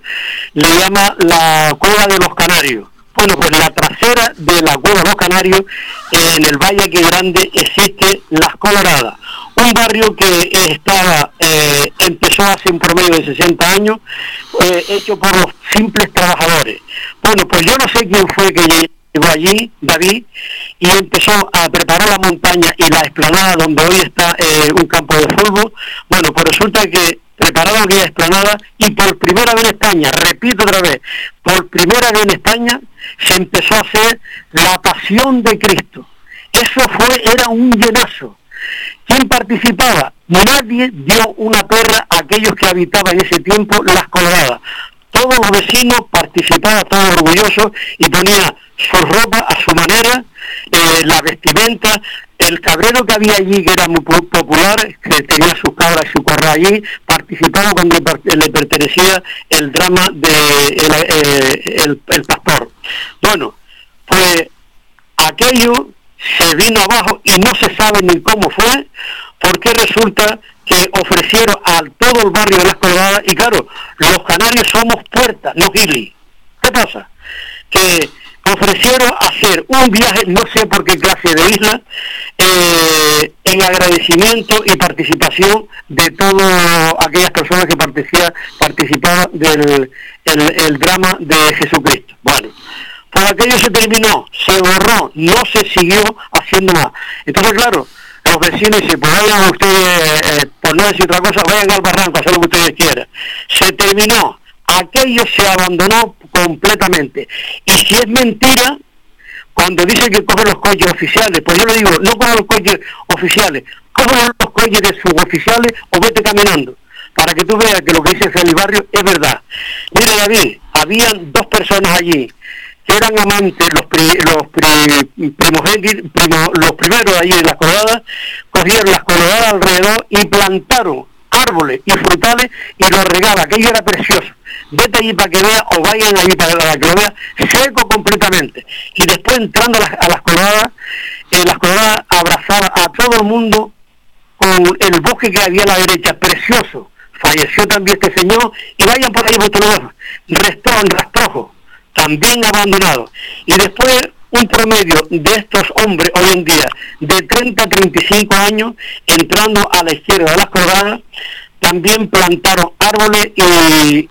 le llama la Cueva de los Canarios. Bueno, pues la trasera de la Cueva de los Canarios, en el Valle que Grande, existe Las Coloradas un barrio que estaba, eh, empezó hace un promedio de 60 años, eh, hecho por los simples trabajadores. Bueno, pues yo no sé quién fue que llegó allí, David, y empezó a preparar la montaña y la explanada donde hoy está eh, un campo de fútbol. Bueno, pues resulta que prepararon aquella explanada y por primera vez en España, repito otra vez, por primera vez en España se empezó a hacer la pasión de Cristo. Eso fue, era un llenazo. ¿Quién participaba? Nadie dio una perra a aquellos que habitaban en ese tiempo las coloradas. Todos los vecinos participaban, todos orgullosos, y ponían su ropa a su manera, eh, la vestimenta, el cabrero que había allí, que era muy popular, que tenía sus cabras y su corral allí, participaba cuando le pertenecía el drama de eh, el, el pastor. Bueno, pues aquello se vino abajo y no se sabe ni cómo fue, porque resulta que ofrecieron a todo el barrio de las Coloradas, y claro, los canarios somos puertas, no gili. ¿Qué pasa? Que ofrecieron hacer un viaje, no sé por qué clase de isla, eh, en agradecimiento y participación de todas aquellas personas que participaban del el drama de Jesucristo. Bueno, por aquello se terminó, se borró, no se siguió haciendo más. Entonces, claro, los vecinos dicen, pues vayan ustedes, eh, por no decir otra cosa, vayan al barranco hacer lo que ustedes quieran. Se terminó, aquello se abandonó completamente. Y si es mentira, cuando dicen que cogen los coches oficiales, pues yo le digo, no cogen los coches oficiales, cogen los coches de suboficiales o vete caminando, para que tú veas que lo que dice Feliz Barrio es verdad. Mira David, habían dos personas allí, eran amantes los, los, los primeros ahí en las coloradas, cogieron las coloradas alrededor y plantaron árboles y frutales y los regaban, aquello era precioso. Vete allí para que vea o vayan allí para que lo vea seco completamente. Y después entrando a las, a coloradas, eh, las coloradas abrazaban a todo el mundo con el bosque que había a la derecha, precioso. Falleció también este señor y vayan por ahí vuestro restó en rastrojo también abandonado. Y después un promedio de estos hombres hoy en día de 30 a 35 años entrando a la izquierda de las colgadas, también plantaron árboles y,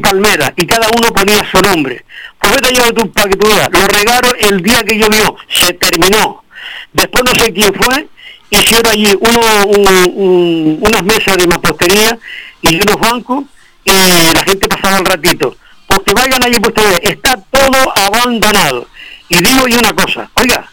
palmeras y cada uno ponía su nombre. Pues vete yo tú, para que tú lo regaron el día que llovió, se terminó. Después no sé quién fue, hicieron allí uno, unas mesas de mampostería y unos bancos y la gente pasaba un ratito porque vayan allí por ustedes, está todo abandonado. Y digo yo una cosa, oiga,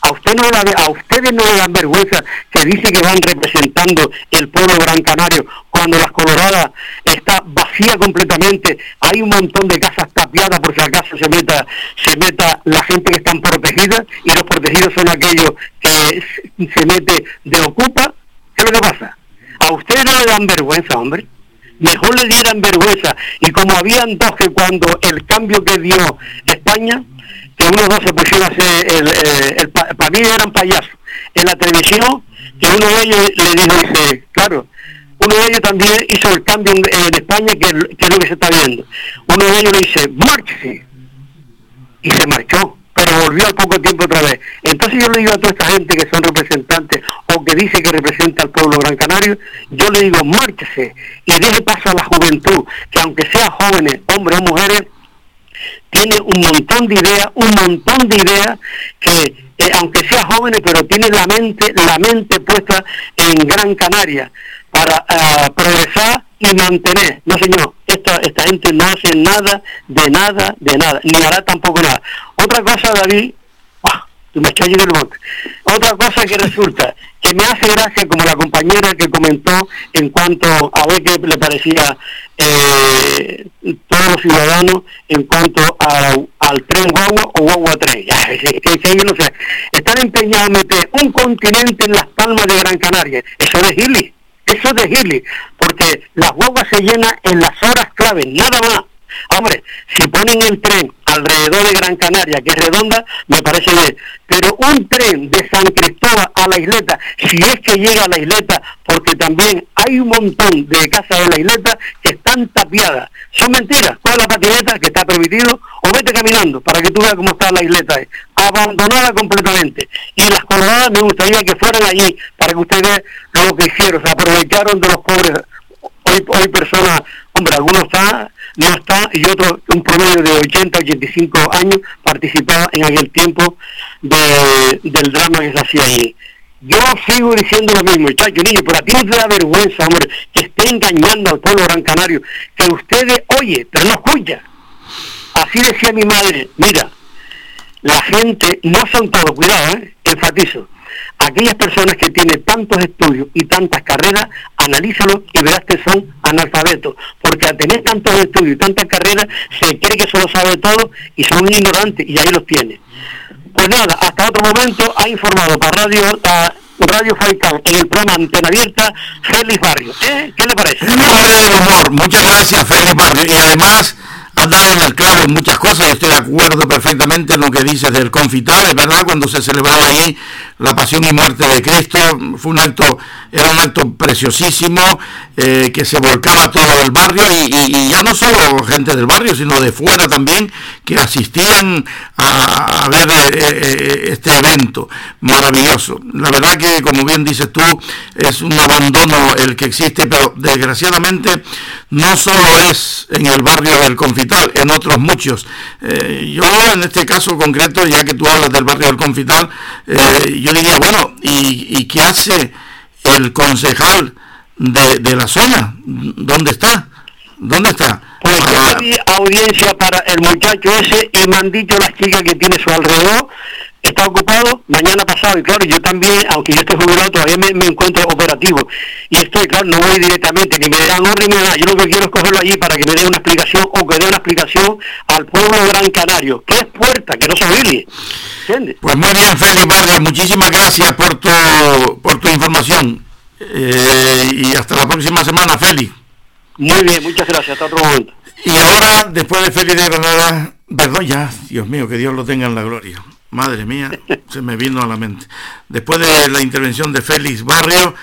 a usted no le a ustedes no le dan vergüenza que dice que van representando el pueblo gran canario cuando las coloradas está vacía completamente hay un montón de casas tapiadas por si acaso se meta se meta la gente que están protegidas y los protegidos son aquellos que se mete de ocupa ¿qué es lo que pasa? a ustedes no le dan vergüenza hombre mejor le dieran vergüenza. Y como habían dos que cuando el cambio que dio España, que uno dos se pusieron a hacer, el, para mí eran payasos, en la televisión, que uno de ellos le dijo, dice, claro, uno de ellos también hizo el cambio en, España, que, que, es lo que se está viendo. Uno de ellos le dice, márchese, y se marchó pero volvió al poco tiempo otra vez. Entonces yo le digo a toda esta gente que son representantes o que dice que representa al pueblo gran canario, yo le digo, márchese y deje paso a la juventud, que aunque sea jóvenes, hombres o mujeres, tiene un montón de ideas, un montón de ideas que, eh, aunque sea jóvenes, pero tiene la mente, la mente puesta en Gran Canaria para eh, progresar y mantener. No, señor, esta, esta gente no hace nada, de nada, de nada, ni hará tampoco nada. Otra cosa, David, ah, me del monte. Otra cosa que resulta, que me hace gracia como la compañera que comentó en cuanto a ver qué le parecía eh, todos los ciudadanos en cuanto al tren guagua o guagua tren. que, no sé. Están empeñados en meter un continente en las palmas de Gran Canaria. Eso es Gili. Eso es de Gili. Porque las guaguas se llenan en las horas clave, nada más. Hombre, si ponen el tren alrededor de Gran Canaria, que es redonda, me parece bien. Pero un tren de San Cristóbal a la isleta, si es que llega a la isleta, porque también hay un montón de casas en la isleta que están tapiadas. Son mentiras. Con la patineta, que está permitido, o vete caminando para que tú veas cómo está la isleta. Abandonada completamente. Y las coloradas me gustaría que fueran allí para que ustedes vean lo que hicieron. Se aprovecharon de los pobres. Hoy, hoy personas, hombre, algunos están no está y otro, un promedio de 80, 85 años, participaba en aquel tiempo del drama que se hacía allí. Yo sigo diciendo lo mismo, muchachos, niño, pero a ti no te da vergüenza, hombre, que esté engañando al pueblo gran canario, que ustedes oye, pero no escucha. Así decía mi madre, mira, la gente, no son todos, cuidado, ¿eh? enfatizo, aquellas personas que tienen tantos estudios y tantas carreras, analízalo y verás que son analfabetos, porque al tener tantos estudios y tantas carreras, se cree que solo sabe todo y son ignorantes, y ahí los tiene. Pues nada, hasta otro momento ha informado para Radio Radio Faicán en el programa Antena Abierta, Félix Barrio. ¿Eh? ¿Qué le parece? Muchas gracias, Félix Barrio. Y además has dado en el clavo en muchas cosas, estoy de acuerdo perfectamente en lo que dices del confital, es verdad, cuando se celebraba ahí la pasión y muerte de Cristo, fue un acto, era un acto preciosísimo, eh, que se volcaba todo el barrio y, ya no solo gente del barrio, sino de fuera también, que asistían a, ver eh, eh, este evento maravilloso. La verdad que, como bien dices tú, es un abandono el que existe, pero desgraciadamente no solo es en el barrio del Confital, en otros muchos. yo en este caso concreto, ya que tú hablas del barrio del Confital, yo diría, bueno, ¿y, y qué hace el concejal? de, la zona. ¿Dónde está? ¿Dónde está? Pues audiencia para el muchacho ese y me han dicho las chicas que tiene su alrededor está ocupado mañana pasado y claro yo también aunque yo esté jubilado todavía me, encuentro operativo y estoy claro no voy directamente ni me dan orden ni nada yo lo que quiero es cogerlo allí para que me dé una explicación o que dé una explicación al pueblo Gran Canario que es puerta que no se oye ¿entiendes? pues muy bien Félix Vargas muchísimas gracias por tu por tu información eh, y hasta la próxima semana, Félix. Muy bien, muchas gracias. Hasta otro momento. Y ahora, después de Félix de Granada, perdón ya, Dios mío, que Dios lo tenga en la gloria. Madre mía, se me vino a la mente. Después de la intervención de Félix Barrio,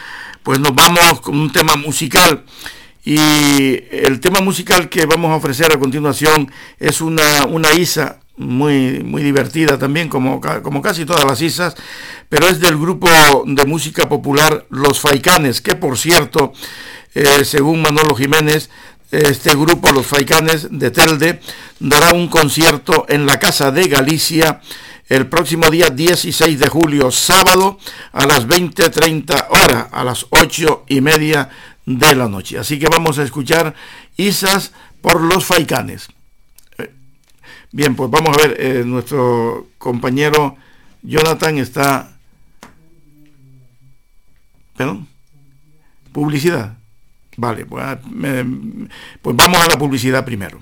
pues nos vamos con un tema musical. Y el tema musical que vamos a ofrecer a continuación es una, una isa muy, muy divertida también, como, como casi todas las isas, pero es del grupo de música popular Los Faicanes, que por cierto, eh, según Manolo Jiménez, este grupo, Los Faicanes de Telde, dará un concierto en la Casa de Galicia el próximo día 16 de julio, sábado, a las 20.30 horas, a las 8 y media de la noche. Así que vamos a escuchar Isas por los Faicanes. Bien, pues vamos a ver, eh, nuestro compañero Jonathan está... ¿Perdón? Publicidad. Vale, pues, ah, pues vamos a la publicidad primero.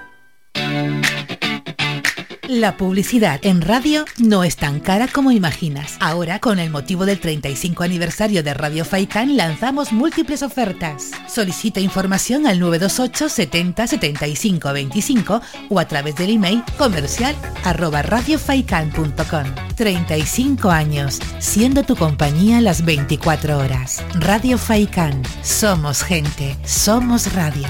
La publicidad en radio no es tan cara como imaginas. Ahora, con el motivo del 35 aniversario de Radio Faikan, lanzamos múltiples ofertas. Solicita información al 928 70 75 25 o a través del email comercial arroba radiofaikan.com. 35 años, siendo tu compañía las 24 horas. Radio Faikan. Somos gente, somos radio.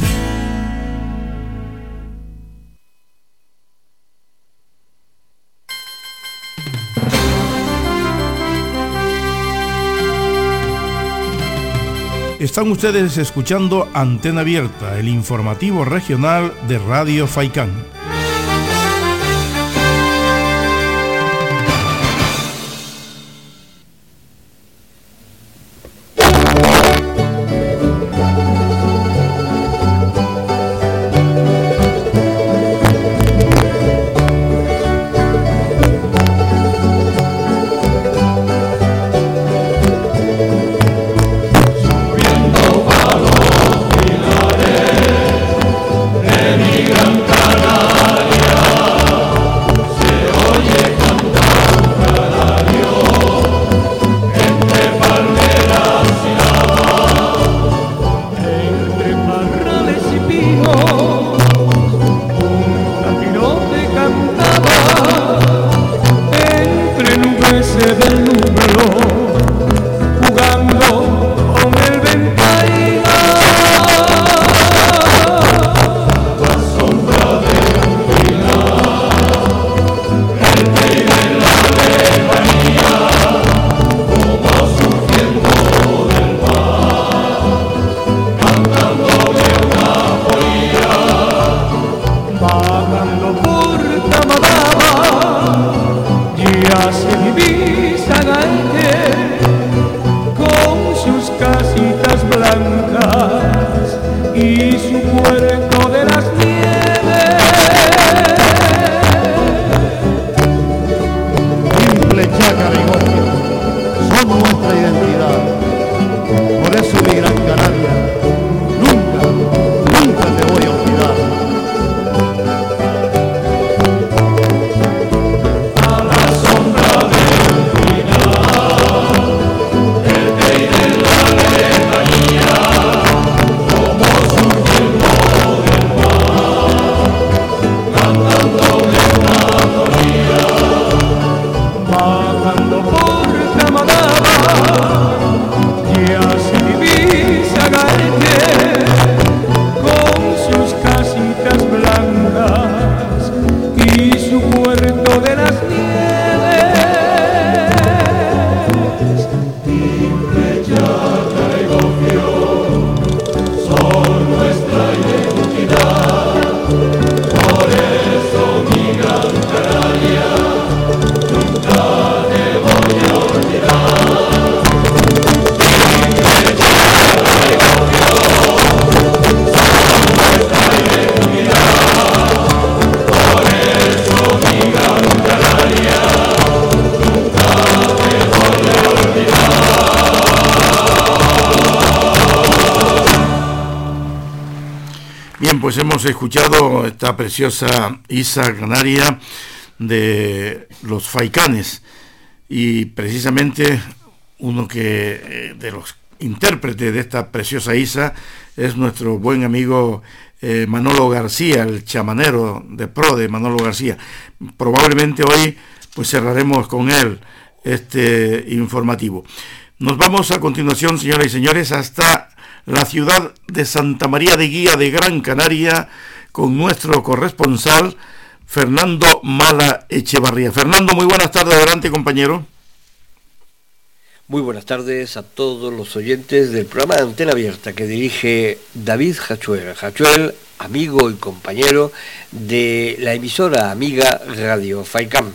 Están ustedes escuchando Antena Abierta, el informativo regional de Radio Faicán. Hemos escuchado esta preciosa Isa Canaria de los Faicanes y precisamente uno que eh, de los intérpretes de esta preciosa Isa es nuestro buen amigo eh, Manolo García, el chamanero de pro de Manolo García. Probablemente hoy pues cerraremos con él este informativo. Nos vamos a continuación, señoras y señores, hasta la ciudad de Santa María de Guía de Gran Canaria con nuestro corresponsal Fernando Mala Echevarría. Fernando, muy buenas tardes, adelante compañero. Muy buenas tardes a todos los oyentes del programa de Antena Abierta que dirige David Hachuel. Hachuel, amigo y compañero de la emisora amiga Radio Faicam.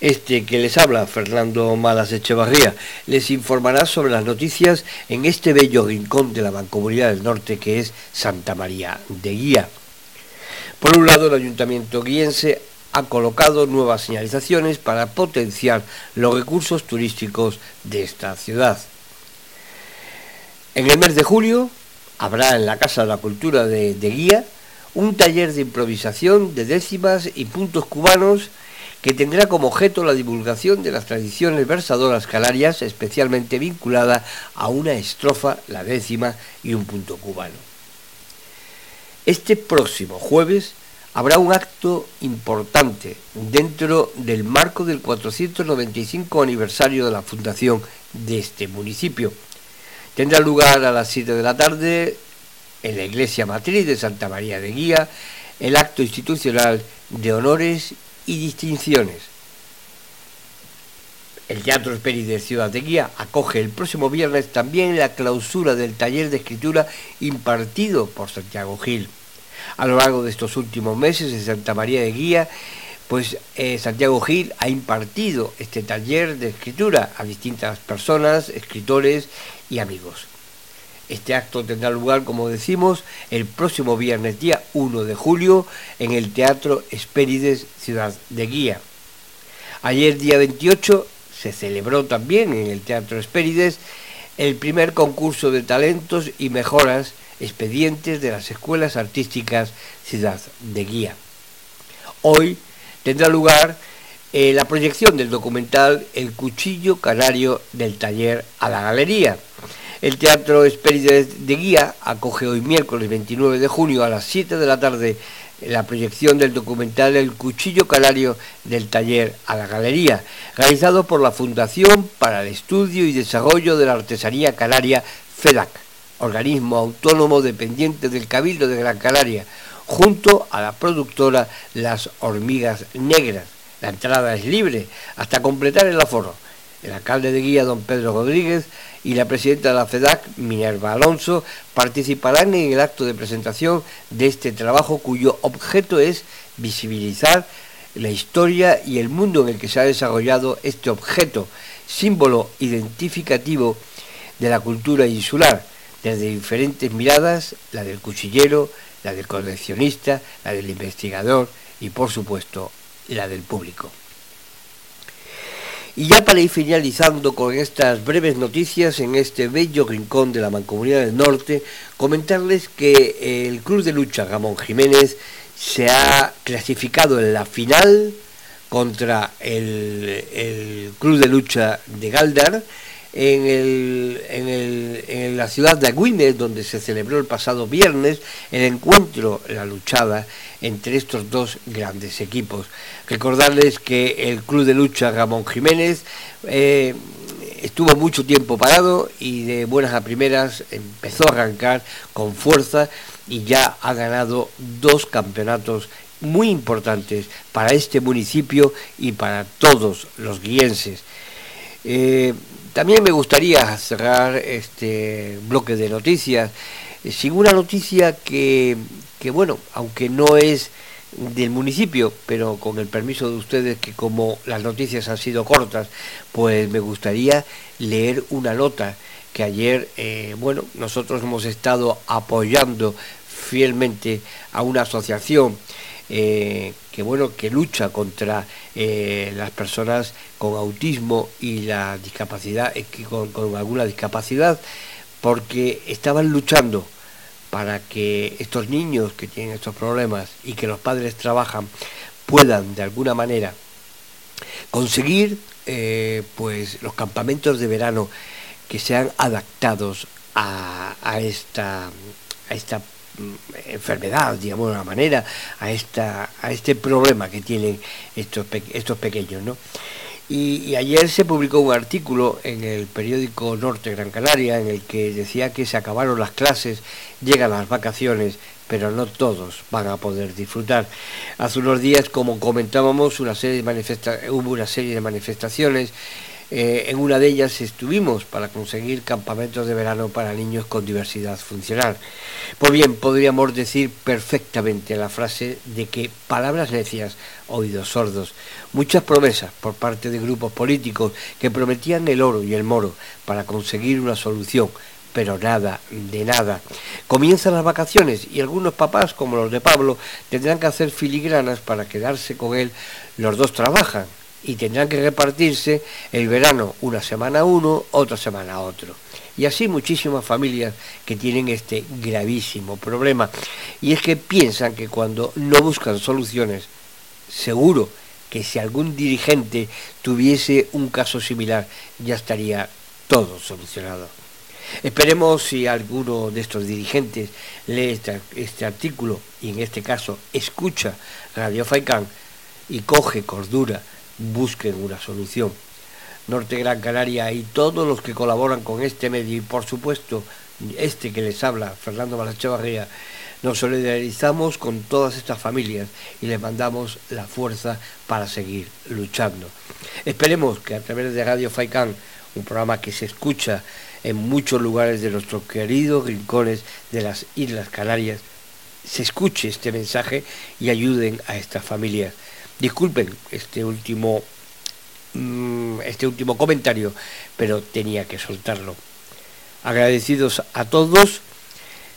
Este que les habla, Fernando Malas Echevarría, les informará sobre las noticias en este bello rincón de la Mancomunidad del Norte que es Santa María de Guía. Por un lado, el Ayuntamiento guiense ha colocado nuevas señalizaciones para potenciar los recursos turísticos de esta ciudad. En el mes de julio habrá en la Casa de la Cultura de, de Guía un taller de improvisación de décimas y puntos cubanos que tendrá como objeto la divulgación de las tradiciones versadoras canarias, especialmente vinculada a una estrofa, la décima y un punto cubano. Este próximo jueves habrá un acto importante dentro del marco del 495 aniversario de la fundación de este municipio. Tendrá lugar a las 7 de la tarde en la iglesia matriz de Santa María de Guía el acto institucional de honores y distinciones. El Teatro Esperi de Ciudad de Guía acoge el próximo viernes también la clausura del taller de escritura impartido por Santiago Gil. A lo largo de estos últimos meses en Santa María de Guía, pues eh, Santiago Gil ha impartido este taller de escritura a distintas personas, escritores y amigos. Este acto tendrá lugar, como decimos, el próximo viernes día 1 de julio en el Teatro Espérides Ciudad de Guía. Ayer día 28 se celebró también en el Teatro Espérides el primer concurso de talentos y mejoras expedientes de las escuelas artísticas Ciudad de Guía. Hoy tendrá lugar eh, la proyección del documental El cuchillo canario del taller a la galería el Teatro Espérides de Guía acoge hoy miércoles 29 de junio a las 7 de la tarde la proyección del documental El Cuchillo Canario del taller a la galería, realizado por la Fundación para el Estudio y Desarrollo de la Artesanía Canaria, FEDAC, organismo autónomo dependiente del Cabildo de Gran Canaria, junto a la productora Las Hormigas Negras. La entrada es libre hasta completar el aforo. El alcalde de Guía, don Pedro Rodríguez, y la presidenta de la FEDAC, Minerva Alonso, participarán en el acto de presentación de este trabajo cuyo objeto es visibilizar la historia y el mundo en el que se ha desarrollado este objeto, símbolo identificativo de la cultura insular, desde diferentes miradas, la del cuchillero, la del coleccionista, la del investigador y por supuesto la del público. Y ya para ir finalizando con estas breves noticias en este bello rincón de la Mancomunidad del Norte, comentarles que el Club de Lucha Ramón Jiménez se ha clasificado en la final contra el, Club de Lucha de Galdar en, en, la ciudad de Agüines, donde se celebró el pasado viernes el encuentro, la luchada entre estos dos grandes equipos. Recordarles que el Club de Lucha Ramón Jiménez eh, estuvo mucho tiempo parado y de buenas a primeras empezó a arrancar con fuerza y ya ha ganado dos campeonatos muy importantes para este municipio y para todos los guienses. Eh, también me gustaría cerrar este bloque de noticias. Sin una noticia que, que, bueno, aunque no es del municipio, pero con el permiso de ustedes, que como las noticias han sido cortas, pues me gustaría leer una nota que ayer, eh, bueno, nosotros hemos estado apoyando fielmente a una asociación eh, que bueno que lucha contra eh, las personas con autismo y la discapacidad eh, con, con alguna discapacidad porque estaban luchando para que estos niños que tienen estos problemas y que los padres trabajan puedan de alguna manera conseguir pues los campamentos de verano que sean adaptados a, a esta a esta enfermedad, digamos de una manera, a, esta, a este problema que tienen estos, estos pequeños. ¿no? Y, ayer se publicó un artículo en el periódico Norte Gran Canaria en el que decía que se acabaron las clases, llegan las vacaciones, pero no todos van a poder disfrutar. Hace unos días, como comentábamos, una serie de hubo una serie de manifestaciones eh, en una de ellas estuvimos para conseguir campamentos de verano para niños con diversidad funcional. Pues bien, podríamos decir perfectamente la frase de que palabras necias, oídos sordos, muchas promesas por parte de grupos políticos que prometían el oro y el moro para conseguir una solución, pero nada, de nada. Comienzan las vacaciones y algunos papás, como los de Pablo, tendrán que hacer filigranas para quedarse con él. Los dos trabajan, y tendrán que repartirse el verano una semana uno, otra semana otro. Y así muchísimas familias que tienen este gravísimo problema. Y es que piensan que cuando no buscan soluciones, seguro que si algún dirigente tuviese un caso similar, ya estaría todo solucionado. Esperemos si alguno de estos dirigentes lee este, este artículo y en este caso escucha Radio Faicán y coge cordura busquen una solución. Norte Gran Canaria y todos los que colaboran con este medio y por supuesto este que les habla, Fernando Malachevarría, nos solidarizamos con todas estas familias y les mandamos la fuerza para seguir luchando. Esperemos que a través de Radio Faicán, un programa que se escucha en muchos lugares de nuestros queridos rincones de las Islas Canarias, se escuche este mensaje y ayuden a estas familias. Disculpen este último, mm, este último comentario, pero tenía que soltarlo. Agradecidos a todos,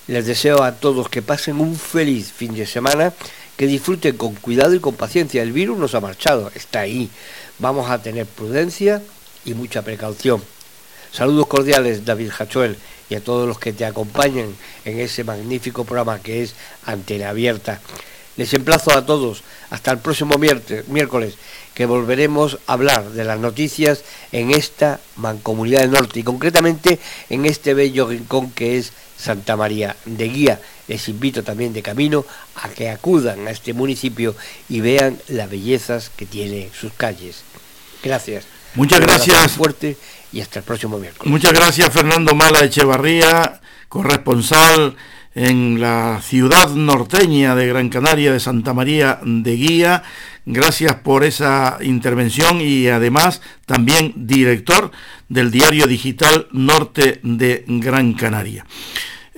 les deseo a todos que pasen un feliz fin de semana, que disfruten con cuidado y con paciencia. El virus nos ha marchado, está ahí. Vamos a tener prudencia y mucha precaución. Saludos cordiales, David Hachuel, y a todos los que te acompañan en ese magnífico programa que es Antena Abierta. Les emplazo a todos hasta el próximo miércoles, que volveremos a hablar de las noticias en esta Mancomunidad del Norte y concretamente en este bello rincón que es Santa María de Guía. Les invito también de camino a que acudan a este municipio y vean las bellezas que tiene sus calles. Gracias. Muchas gracias. Fuerte y hasta el próximo miércoles. Muchas gracias Fernando Mala Echevarría, corresponsal en la ciudad norteña de Gran Canaria de Santa María de Guía. Gracias por esa intervención y además también director del diario digital Norte de Gran Canaria.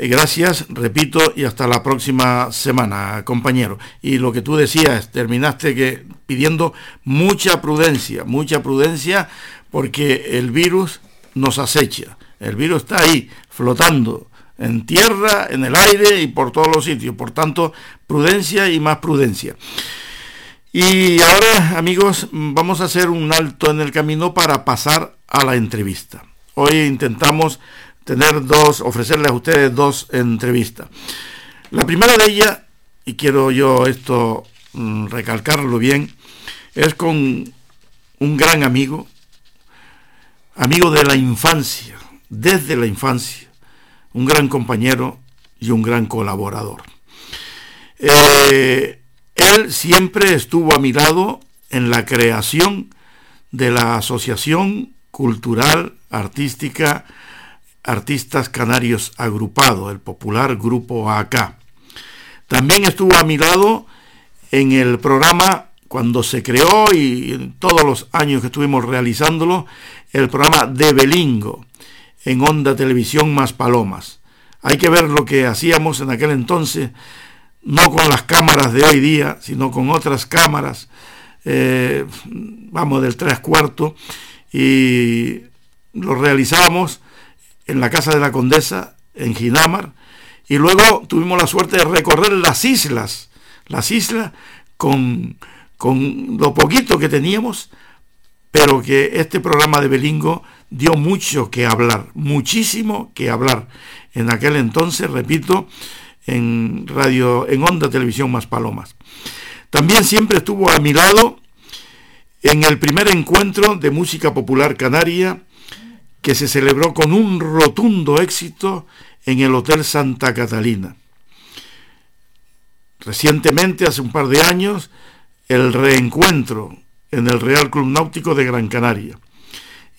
Eh, gracias, repito, y hasta la próxima semana, compañero. Y lo que tú decías, terminaste que pidiendo mucha prudencia, mucha prudencia, porque el virus nos acecha. El virus está ahí, flotando, en tierra, en el aire y por todos los sitios. Por tanto, prudencia y más prudencia. Y ahora, amigos, vamos a hacer un alto en el camino para pasar a la entrevista. Hoy intentamos tener dos, ofrecerles a ustedes dos entrevistas. La primera de ellas, y quiero yo esto mm, recalcarlo bien, es con un gran amigo, amigo de la infancia, desde la infancia, un gran compañero y un gran colaborador. Eh, él siempre estuvo a mi lado en la creación de la Asociación Cultural Artística Artistas Canarios Agrupado, el popular Grupo AK. También estuvo a mi lado en el programa cuando se creó y en todos los años que estuvimos realizándolo, el programa de Belingo, en Onda Televisión más Palomas. Hay que ver lo que hacíamos en aquel entonces, no con las cámaras de hoy día, sino con otras cámaras, eh, vamos, del tres cuartos, y lo realizábamos en la Casa de la Condesa, en Ginamar, y luego tuvimos la suerte de recorrer las islas, las islas con, con lo poquito que teníamos, pero que este programa de Belingo dio mucho que hablar, muchísimo que hablar. En aquel entonces, repito, en radio, en Onda Televisión Más Palomas. También siempre estuvo a mi lado en el primer encuentro de música popular canaria que se celebró con un rotundo éxito en el Hotel Santa Catalina. Recientemente, hace un par de años, el reencuentro en el Real Club Náutico de Gran Canaria.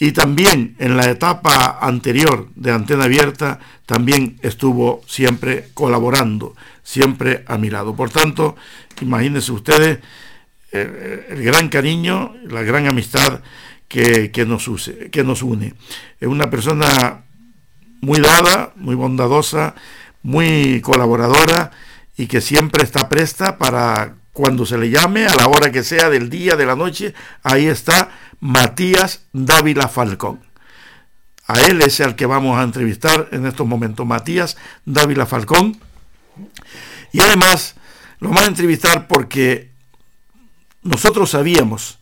Y también en la etapa anterior de Antena Abierta, también estuvo siempre colaborando, siempre a mi lado. Por tanto, imagínense ustedes eh, el, gran cariño, la gran amistad que, nos que nos une. Es una persona muy dada, muy bondadosa, muy colaboradora y que siempre está presta para cuando se le llame, a la hora que sea del día, de la noche, ahí está Matías Dávila Falcón. A él es el que vamos a entrevistar en estos momentos, Matías Dávila Falcón. Y además lo vamos a entrevistar porque nosotros sabíamos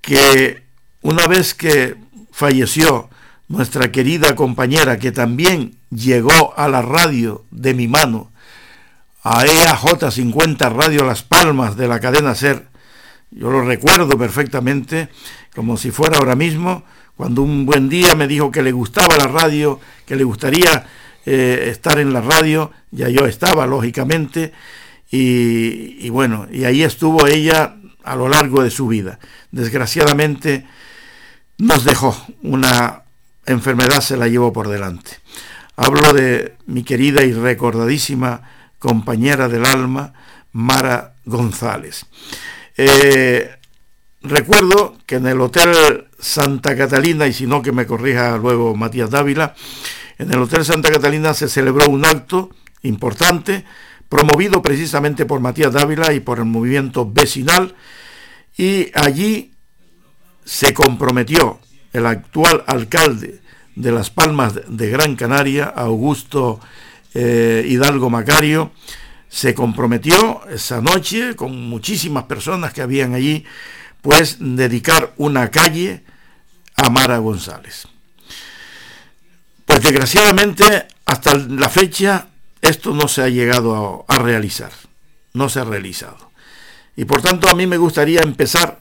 que una vez que falleció nuestra querida compañera que también llegó a la radio de mi mano, a EAJ50 Radio Las Palmas de la cadena Ser, yo lo recuerdo perfectamente, como si fuera ahora mismo, cuando un buen día me dijo que le gustaba la radio, que le gustaría eh, estar en la radio, ya yo estaba, lógicamente, y, y bueno, y ahí estuvo ella a lo largo de su vida. Desgraciadamente nos dejó, una enfermedad se la llevó por delante. Hablo de mi querida y recordadísima compañera del alma, Mara González. Eh, recuerdo que en el Hotel Santa Catalina, y si no que me corrija luego Matías Dávila, en el Hotel Santa Catalina se celebró un acto importante, promovido precisamente por Matías Dávila y por el movimiento vecinal, y allí se comprometió el actual alcalde de Las Palmas de Gran Canaria, Augusto eh, Hidalgo Macario, se comprometió esa noche con muchísimas personas que habían allí, pues dedicar una calle a Mara González. Pues desgraciadamente hasta la fecha esto no se ha llegado a, a realizar, no se ha realizado. Y por tanto a mí me gustaría empezar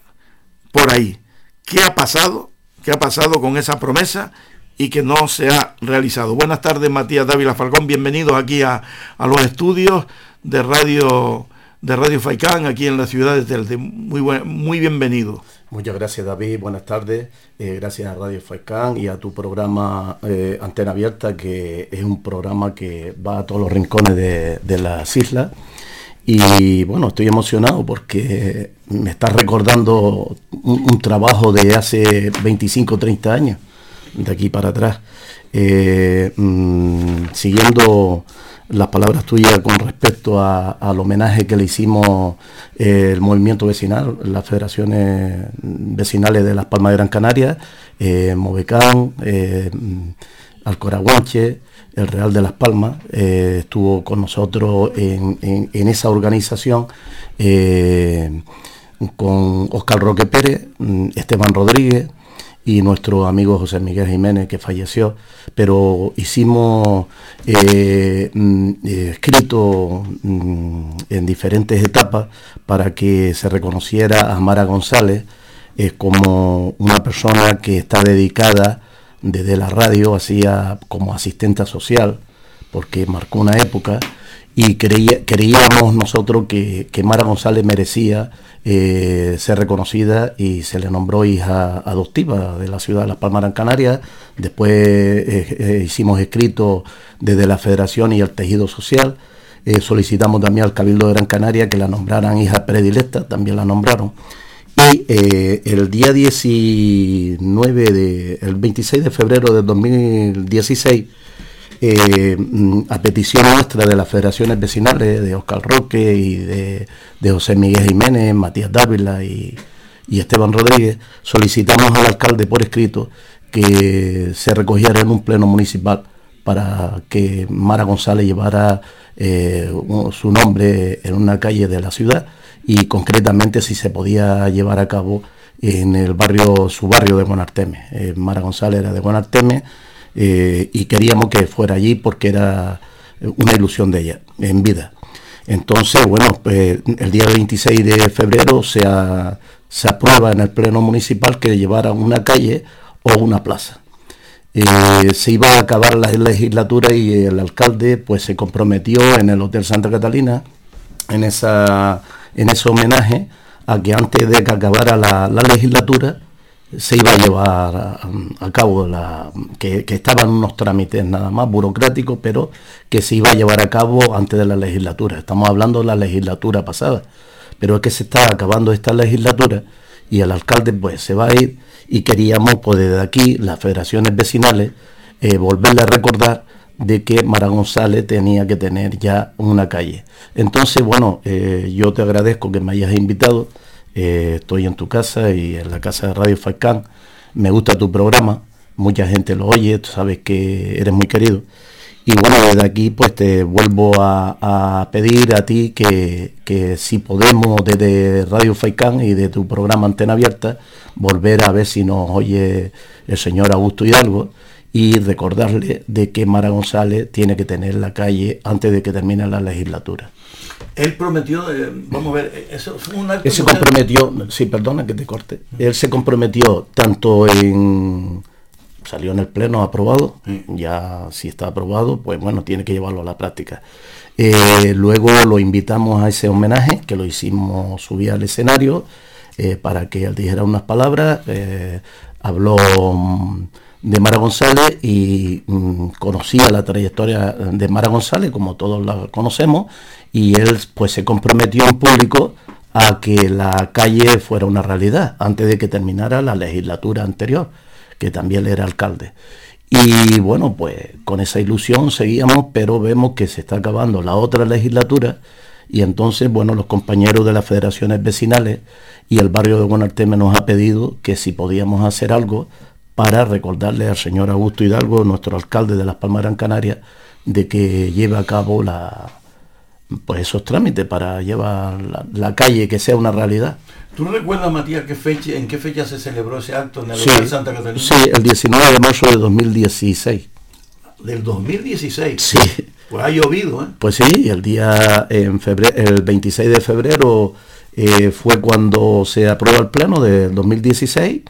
por ahí. ¿Qué ha pasado? ¿Qué ha pasado con esa promesa y que no se ha realizado? Buenas tardes, Matías Dávila Falcón. Bienvenidos aquí a, a los estudios de Radio de Radio Faicán aquí en la ciudad de Telde. Muy, muy bienvenido. Muchas gracias David, buenas tardes. Eh, gracias a Radio Faicán y a tu programa eh, Antena Abierta, que es un programa que va a todos los rincones de, de las islas. Y bueno, estoy emocionado porque me está recordando un, un trabajo de hace 25 o 30 años, de aquí para atrás. Eh, mmm, siguiendo las palabras tuyas con respecto al homenaje que le hicimos eh, el movimiento vecinal, las federaciones vecinales de Las Palmas de Gran Canaria, eh, Movecán, eh, Alcoraguanche, el Real de Las Palmas, estuvo con nosotros en, en, esa organización con Oscar Roque Pérez, mm, Esteban Rodríguez, y nuestro amigo José Miguel Jiménez que falleció, pero hicimos eh, eh, escrito mm, en diferentes etapas para que se reconociera a Mara González eh, como una persona que está dedicada desde la radio, hacía como asistente social, porque marcó una época y creía, creíamos nosotros que, que Mara González merecía eh, ser reconocida y se le nombró hija adoptiva de la ciudad de Las Palmas Gran Canaria. Después eh, eh, hicimos escritos desde la Federación y el Tejido Social. Solicitamos también al Cabildo de Gran Canaria que la nombraran hija predilecta, también la nombraron. Y el día 19 de, el 26 de febrero de 2016, eh, a petición nuestra de las federaciones vecinales, de Oscar Roque y de, José Miguel Jiménez, Matías Dávila y, Esteban Rodríguez, solicitamos al alcalde por escrito que se recogiera en un pleno municipal para que Mara González llevara eh, su nombre en una calle de la ciudad y concretamente si se podía llevar a cabo en el barrio, su barrio de Buenarteme. Eh, Mara González era de Buenarteme, eh, y queríamos que fuera allí porque era una ilusión de ella en vida. Entonces, bueno, pues, el día 26 de febrero se, aprueba en el Pleno Municipal que llevara una calle o una plaza. Eh, se iba a acabar la legislatura y el alcalde pues se comprometió en el Hotel Santa Catalina en, esa, en ese homenaje a que antes de que acabara la legislatura se iba a llevar a, cabo, la, que, que, estaban unos trámites nada más burocráticos, pero que se iba a llevar a cabo antes de la legislatura. Estamos hablando de la legislatura pasada, pero es que se está acabando esta legislatura y el alcalde pues se va a ir y queríamos pues desde aquí, las federaciones vecinales, eh, volverle a recordar de que Mara González tenía que tener ya una calle. Entonces, bueno, eh, yo te agradezco que me hayas invitado. Eh, estoy en tu casa y en la casa de Radio Falcán. Me gusta tu programa, mucha gente lo oye, tú sabes que eres muy querido. Y bueno, desde aquí pues te vuelvo a, pedir a ti que, que, si podemos desde Radio Faicán y de tu programa Antena Abierta, volver a ver si nos oye el señor Augusto Hidalgo y recordarle de que Mara González tiene que tener la calle antes de que termine la legislatura. Él prometió, eh, vamos a ver, eh, eso fue un acto Él se comprometió, sí, perdona que te corte, él se comprometió tanto en, salió en el pleno aprobado, ya si está aprobado, pues bueno, tiene que llevarlo a la práctica. Eh, luego lo invitamos a ese homenaje, que lo hicimos subir al escenario, para que él dijera unas palabras, habló mm, de Mara González y mm, conocía la trayectoria de Mara González, como todos la conocemos, y él pues se comprometió en público a que la calle fuera una realidad antes de que terminara la legislatura anterior, que también era alcalde. Y bueno, pues con esa ilusión seguíamos, pero vemos que se está acabando la otra legislatura y entonces, bueno, los compañeros de las federaciones vecinales y el barrio de Buenarteme nos ha pedido que si podíamos hacer algo para recordarle al señor Augusto Hidalgo, nuestro alcalde de Las Palmas Gran Canaria, de que lleve a cabo la, pues esos trámites para llevar la, calle que sea una realidad. ¿Tú recuerdas, Matías, qué fecha, en qué fecha se celebró ese acto en el sí, Santa Catalina? Sí, el 19 de marzo de 2016. ¿Del 2016? Sí. Pues ha llovido, ¿eh? Pues sí, el día, en febrero, el 26 de febrero eh, fue cuando se aprobó el pleno del 2016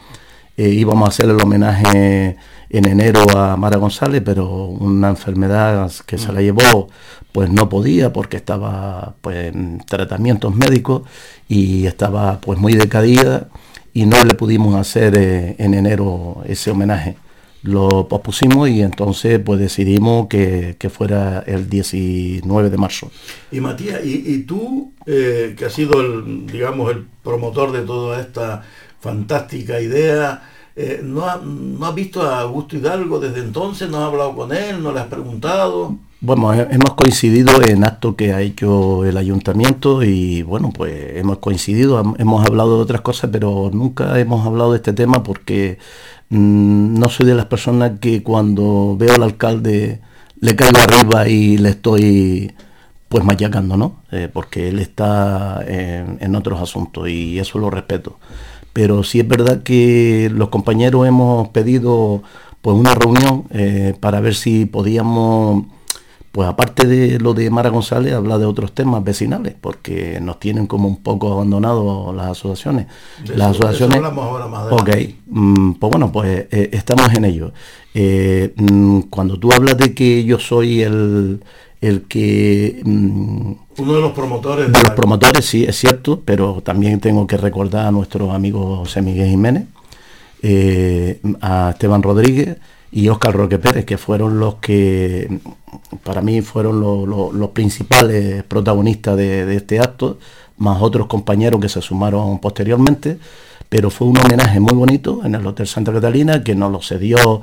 eh, íbamos a hacer el homenaje en enero a Mara González, pero una enfermedad que se la mm. llevó, pues no podía porque estaba pues, en tratamientos médicos y estaba pues muy decadida y no le pudimos hacer eh, en enero ese homenaje. Lo pospusimos y entonces pues decidimos que, fuera el 19 de marzo. Y Matías, y, tú, eh, que has sido el, digamos, el promotor de toda esta fantástica idea. Eh, ¿no, ha, ¿No has visto a Augusto Hidalgo desde entonces? ¿No has hablado con él? ¿No le has preguntado? Bueno, hemos coincidido en actos que ha hecho el ayuntamiento y bueno, pues hemos coincidido, hemos hablado de otras cosas, pero nunca hemos hablado de este tema porque mm, no soy de las personas que cuando veo al alcalde le caigo arriba y le estoy pues machacando, ¿no? Eh, porque él está en, en otros asuntos y eso lo respeto pero sí es verdad que los compañeros hemos pedido pues una reunión eh, para ver si podíamos pues aparte de lo de Mara González, hablar de otros temas vecinales, porque nos tienen como un poco abandonados las asociaciones. las asociaciones. ok, mm, pues bueno, pues eh, estamos en ello. Eh, mm, cuando tú hablas de que yo soy el, el que... Mm, Uno de los promotores. De, los promotores, sí, es cierto, pero también tengo que recordar a nuestro amigo José Miguel Jiménez, eh, a Esteban Rodríguez y Óscar Roque Pérez, que fueron los que, para mí, fueron los, principales protagonistas de, este acto, más otros compañeros que se sumaron posteriormente, pero fue un homenaje muy bonito en el Hotel Santa Catalina, que nos lo cedió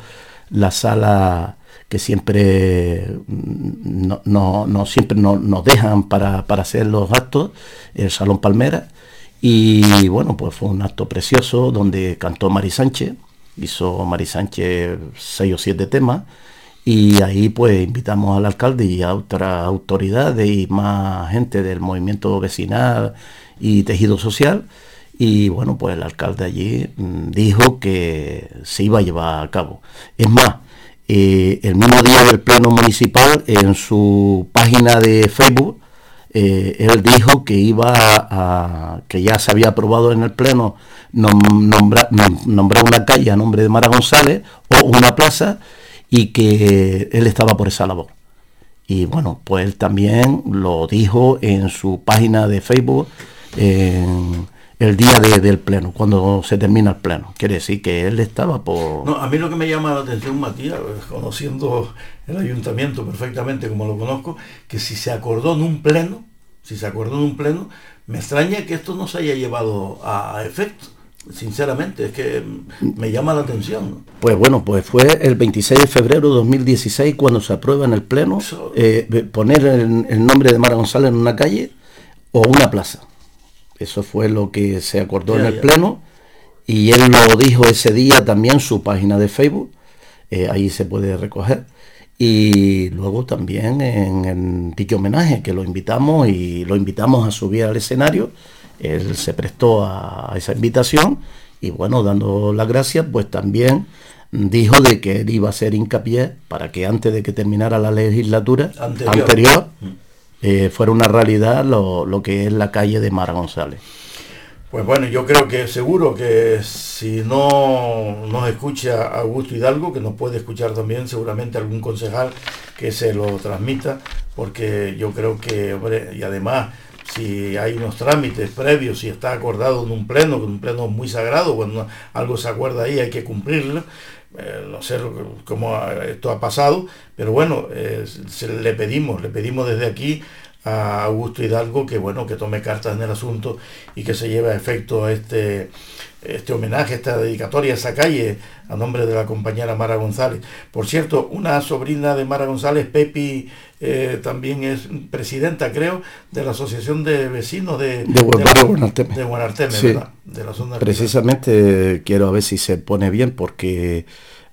la sala que siempre mm, no, no, siempre nos dejan para, hacer los actos, el Salón Palmera. Y bueno, pues fue un acto precioso donde cantó Mari Sánchez, hizo Mari Sánchez seis o siete temas. Y ahí pues invitamos al alcalde y a otras autoridades y más gente del movimiento vecinal y tejido social. Y bueno, pues el alcalde allí mm, dijo que se iba a llevar a cabo. Es más, eh, el mismo día del pleno municipal, en su página de Facebook, eh, él dijo que iba a, que ya se había aprobado en el pleno nombrar, una calle a nombre de Mara González o una plaza y que él estaba por esa labor. Y bueno, pues él también lo dijo en su página de Facebook el día del pleno, cuando se termina el pleno. Quiere decir que él estaba por... No, a mí lo que me llama la atención, Matías, conociendo el ayuntamiento perfectamente como lo conozco, que si se acordó en un pleno, si se acordó en un pleno, me extraña que esto no se haya llevado a, efecto. Sinceramente, es que me llama la atención. Pues bueno, pues fue el 26 de febrero de 2016 cuando se aprueba en el Pleno eh, poner el nombre de Mara González en una calle o una plaza. Eso fue lo que se acordó en el Pleno y él lo dijo ese día también en su página de Facebook. eh, ahí se puede recoger. Y luego también en, en dicho homenaje, que lo invitamos y lo invitamos a subir al escenario, él se prestó a esa invitación y bueno, dando las gracias, pues también dijo de que él iba a hacer hincapié para que antes de que terminara la legislatura anterior, mm. Eh, fuera una realidad lo, lo, que es la calle de Mara González. Pues bueno, yo creo que seguro que si no nos escucha Augusto Hidalgo, que nos puede escuchar también seguramente algún concejal que se lo transmita, porque yo creo que, hombre, y además si hay unos trámites previos, si está acordado en un pleno, que un pleno muy sagrado, cuando algo se acuerda ahí hay que cumplirlo, eh, no sé cómo esto ha pasado, pero bueno, eh, le pedimos, le pedimos desde aquí a Augusto Hidalgo que bueno, que tome cartas en el asunto y que se lleve a efecto este, este homenaje, esta dedicatoria esa calle a nombre de la compañera Mara González. Por cierto, una sobrina de Mara González, Pepi, eh, también es presidenta, creo, de la Asociación de Vecinos de, de, de, ¿verdad? De la zona Precisamente quiero a ver si se pone bien porque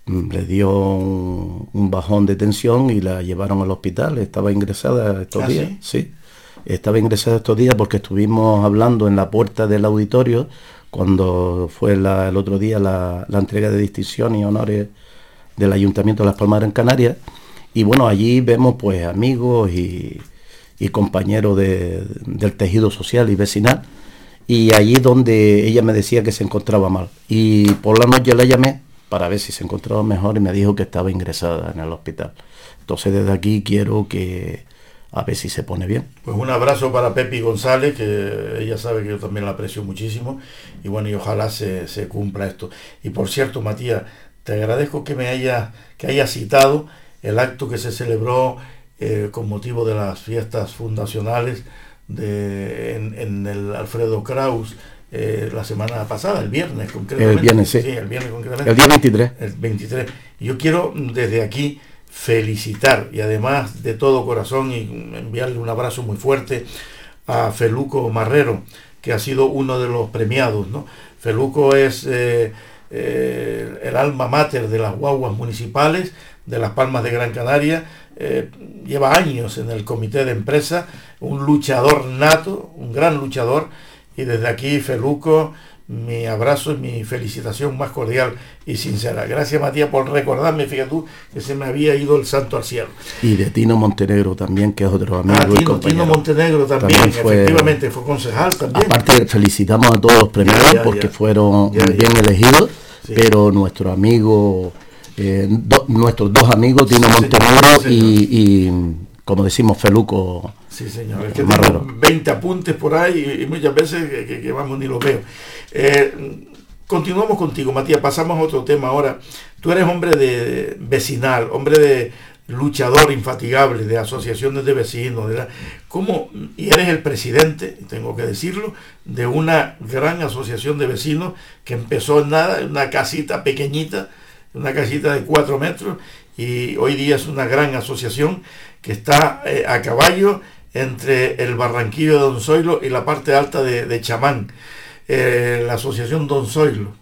mm, le dio un, bajón de tensión y la llevaron al hospital. Estaba ingresada estos ¿Ah, días. ¿sí? Estaba ingresada estos días porque estuvimos hablando en la puerta del auditorio cuando fue el otro día la, la entrega de distinción y honores del Ayuntamiento de Las Palmas en Canarias y bueno, allí vemos pues amigos y, compañeros del tejido social y vecinal. Y allí donde ella me decía que se encontraba mal. Y por la noche la llamé para ver si se encontraba mejor y me dijo que estaba ingresada en el hospital. Entonces desde aquí quiero que a ver si se pone bien. Pues un abrazo para Pepi González, que ella sabe que yo también la aprecio muchísimo. Y bueno, y ojalá se, se cumpla esto. Y por cierto, Matías, te agradezco que me haya, que haya citado el acto que se celebró eh, con motivo de las fiestas fundacionales de, en, el Alfredo Kraus eh, la semana pasada, el viernes concretamente. El viernes, sí. el viernes concretamente. El día 23. El 23. Yo quiero desde aquí felicitar y además de todo corazón y enviarle un abrazo muy fuerte a Feluco Marrero, que ha sido uno de los premiados. ¿no? Feluco es eh, el alma mater de las guaguas municipales, de Las Palmas de Gran Canaria, eh, lleva años en el comité de empresa, un luchador nato, un gran luchador, y desde aquí, Feluco, mi abrazo y mi felicitación más cordial y sincera. Gracias Matías por recordarme, fíjate tú, que se me había ido el santo al cielo. Y de Tino Montenegro también, que es otro amigo. Ah, Tino, Tino Montenegro también, efectivamente, fue concejal también. Aparte, felicitamos a todos los premiados porque fueron bien elegidos, pero nuestro amigo eh, nuestros dos amigos, Tino Montenegro y, como decimos, Feluco. Sí, señor. Es que 20 apuntes por ahí y, muchas veces que, vamos ni lo veo. Eh, continuamos contigo, Matías. Pasamos a otro tema ahora. Tú eres hombre de vecinal, hombre de luchador infatigable de asociaciones de vecinos, de ¿cómo? y eres el presidente, tengo que decirlo, de una gran asociación de vecinos que empezó en nada, en una casita pequeñita, una casita de cuatro metros y hoy día es una gran asociación que está eh, a caballo entre el Barranquillo de Don Zoilo y la parte alta de, Chamán, eh, la asociación Don Zoilo.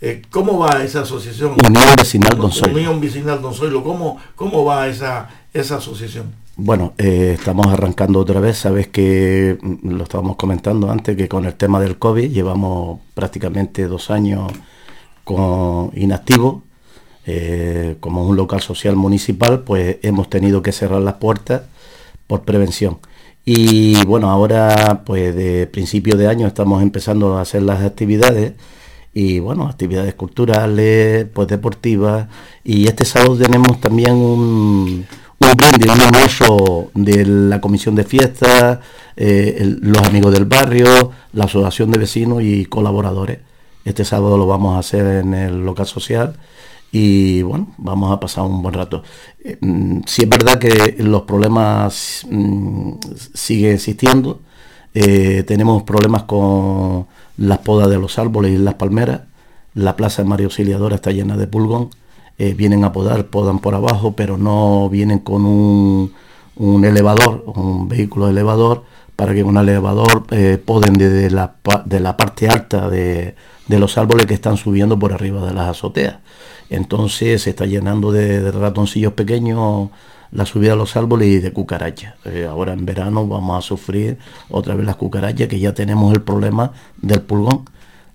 Eh, ¿Cómo va esa asociación? Unión Vecinal Don Zoilo. Unión Vecinal Don Zoilo. ¿Cómo, cómo va esa, esa asociación? Bueno, estamos arrancando otra vez. Sabes que mm, lo estábamos comentando antes, que con el tema del COVID llevamos prácticamente dos años con inactivo eh, como un local social municipal, pues hemos tenido que cerrar las puertas por prevención. Y bueno, ahora pues de principio de año estamos empezando a hacer las actividades y bueno, actividades culturales, pues deportivas. Y este sábado tenemos también un, un brindis, un almuerzo de la comisión de fiestas, eh, los amigos del barrio, la asociación de vecinos y colaboradores. Este sábado lo vamos a hacer en el local social y bueno, vamos a pasar un buen rato. Eh, mm, si es verdad que los problemas mm, siguen existiendo, eh, tenemos problemas con las podas de los árboles y las palmeras, la plaza de María Auxiliadora está llena de pulgón, eh, vienen a podar, podan por abajo, pero no vienen con un, un elevador, un vehículo elevador, para que un elevador poden desde la, de la parte alta de, de los árboles que están subiendo por arriba de las azoteas. Entonces se está llenando de, ratoncillos pequeños la subida de los árboles y de cucarachas. Eh, ahora en verano vamos a sufrir otra vez las cucarachas, que ya tenemos el problema del pulgón.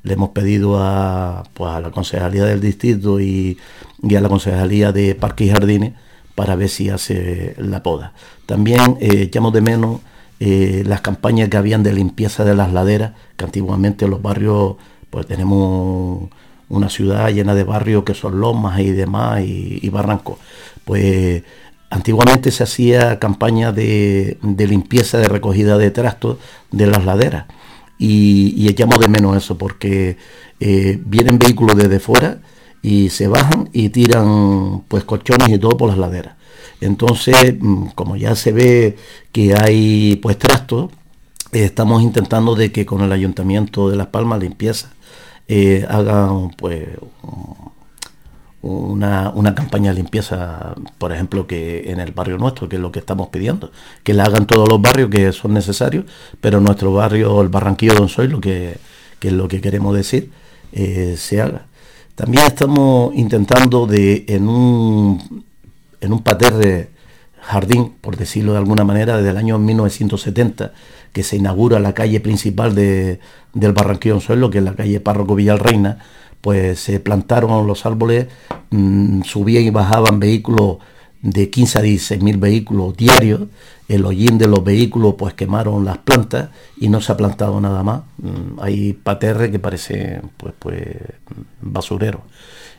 Le hemos pedido a, pues, a la Concejalía del Distrito y, a la Concejalía de Parques y Jardines para ver si hace la poda. También eh, echamos de menos eh, las campañas que habían de limpieza de las laderas, que antiguamente en los barrios pues tenemos una ciudad llena de barrios que son lomas y demás y, barrancos. Pues antiguamente se hacía campaña de, limpieza, de recogida de trastos de las laderas. Y, echamos de menos eso porque eh, vienen vehículos desde fuera y se bajan y tiran pues colchones y todo por las laderas. Entonces, mm, como ya se ve que hay pues trastos, eh, estamos intentando de que con el Ayuntamiento de Las Palmas Limpieza eh, hagan pues una, campaña de limpieza, por ejemplo, que en el barrio nuestro, que es lo que estamos pidiendo, que la hagan todos los barrios que son necesarios, pero nuestro barrio, el Barranquillo Don Soy, lo que, es lo que queremos decir, eh, se haga. También estamos intentando de en un en un pater jardín, por decirlo de alguna manera, desde el año 1970, que se inaugura la calle principal de, del Barranquillo Suelo, que es la calle Párroco Villalreina, pues se plantaron los árboles, mm, subían y bajaban vehículos de 15 a 16 mil vehículos diarios, el hollín de los vehículos pues quemaron las plantas y no se ha plantado nada más. Mm, hay paterre que parece pues, pues basurero.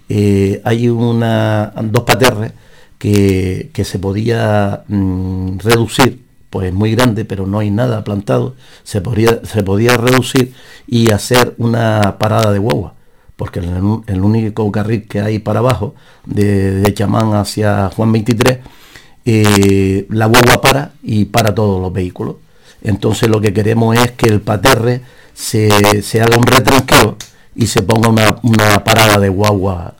Eh, hay una, dos paterres que, se podía mm, reducir, pues muy grande, pero no hay nada plantado, se podía, se podía reducir y hacer una parada de guagua, porque el, único carril que hay para abajo, de, Chamán hacia Juan 23, eh, la guagua para y para todos los vehículos. Entonces lo que queremos es que el paterre se, haga un retranqueo y se ponga una, una parada de guagua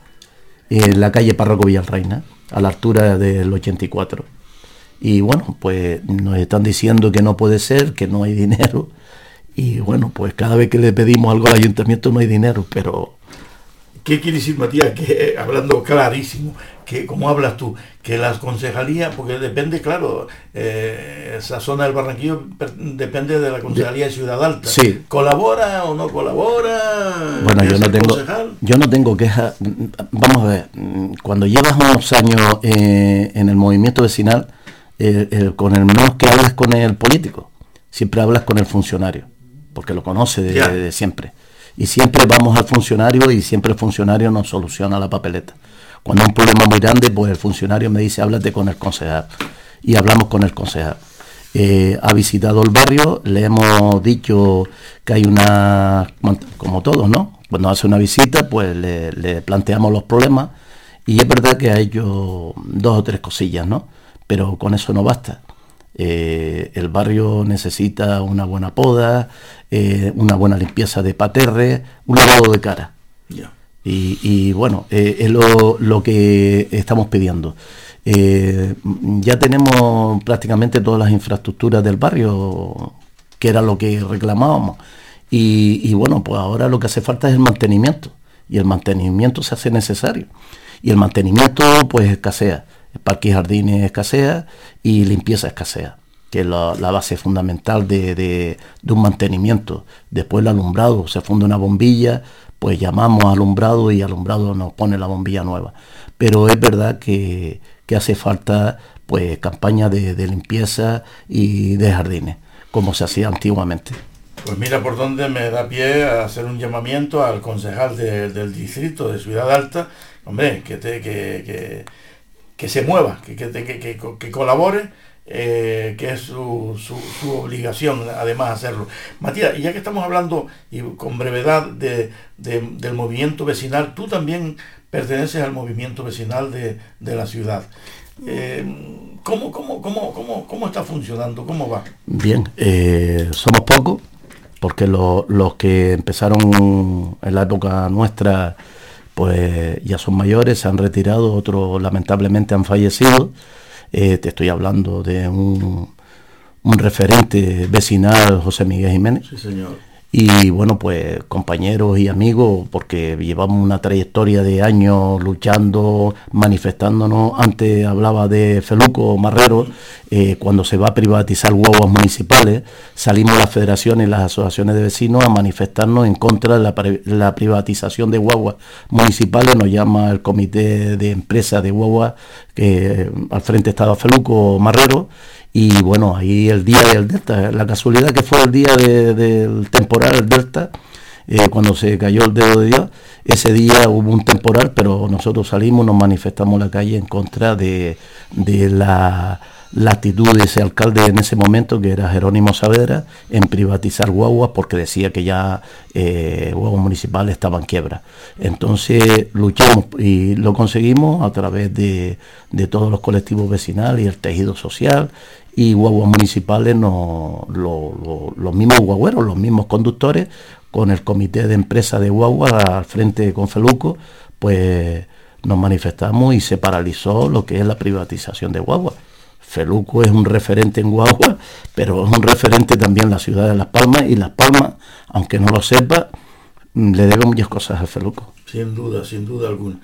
en la calle Párroco Villarreina a la altura del 84. Y bueno, pues nos están diciendo que no puede ser, que no hay dinero. Y bueno, pues cada vez que le pedimos algo al ayuntamiento no hay dinero, pero... ¿Qué quiere decir, Matías? Que hablando clarísimo, que como hablas tú, que las concejalías, porque depende, claro, eh, esa zona del Barranquillo depende de la concejalía de Ciudad Alta. Sí. ¿Colabora o no colabora? Bueno, yo no tengo, yo no tengo queja. Vamos a ver, cuando llevas unos años eh, en el movimiento vecinal, con el menos que hablas con el político, siempre hablas con el funcionario, porque lo conoce de siempre. Y siempre vamos al funcionario y siempre el funcionario nos soluciona la papeleta. Cuando hay un problema muy grande, pues el funcionario me dice, háblate con el concejal. Y hablamos con el concejal. Eh, ha visitado el barrio, le hemos dicho que hay una, como todos, ¿no? Cuando hace una visita, pues le, planteamos los problemas y es verdad que ha hecho dos o tres cosillas, ¿no? Pero con eso no basta. Eh, el barrio necesita una buena poda, eh, una buena limpieza de paterre, un lavado de cara. Y, bueno, eh, es lo, que estamos pidiendo. Ya tenemos prácticamente todas las infraestructuras del barrio, que era lo que reclamábamos. Y, bueno, pues ahora lo que hace falta es el mantenimiento. Y el mantenimiento se hace necesario. Y el mantenimiento pues escasea. El parque y jardines escasea y limpieza escasea que es la, base fundamental de, un mantenimiento. Después el alumbrado, se funda una bombilla, pues llamamos alumbrado y alumbrado nos pone la bombilla nueva. Pero es verdad que, hace falta pues campaña de, limpieza y de jardines, como se hacía antiguamente. Pues mira por dónde me da pie a hacer un llamamiento al concejal del distrito de Ciudad Alta, hombre, que, te, que, se mueva, que, que, que colabore eh, que es su, su, obligación además hacerlo. Matías, ya que estamos hablando y con brevedad de, del movimiento vecinal, tú también perteneces al movimiento vecinal de, la ciudad. Eh, ¿cómo, cómo, cómo, cómo, está funcionando? ¿Cómo va? Bien, eh, somos pocos, porque los que empezaron en la época nuestra, pues ya son mayores, se han retirado, otros lamentablemente han fallecido. Eh, te estoy hablando de un, un, referente vecinal, José Miguel Jiménez. Sí, señor. Y bueno, pues compañeros y amigos, porque llevamos una trayectoria de años luchando, manifestándonos. Antes hablaba de Feluco Marrero, eh, cuando se va a privatizar guaguas municipales, salimos las federaciones y las asociaciones de vecinos a manifestarnos en contra de la, privatización de guaguas municipales. Nos llama el comité de empresa de guaguas, que al frente estaba Feluco Marrero y bueno, ahí el día del Delta, la casualidad que fue el día del temporal del Delta, eh, cuando se cayó el dedo de Dios, ese día hubo un temporal, pero nosotros salimos, nos manifestamos en la calle en contra de, la, actitud de ese alcalde en ese momento, que era Jerónimo Saavedra, en privatizar guaguas, porque decía que ya eh, guaguas municipales estaban quiebra. Entonces luchamos y lo conseguimos a través de, de todos los colectivos vecinales y el tejido social y guaguas municipales, no, los mismos guagüeros, los mismos conductores, con el comité de empresa de guagua al frente con Feluco, pues nos manifestamos y se paralizó lo que es la privatización de guagua. Feluco es un referente en Guagua, pero es un referente también en la ciudad de Las Palmas y Las Palmas, aunque no lo sepa, le debo muchas cosas a Feluco. Sin duda, sin duda alguna.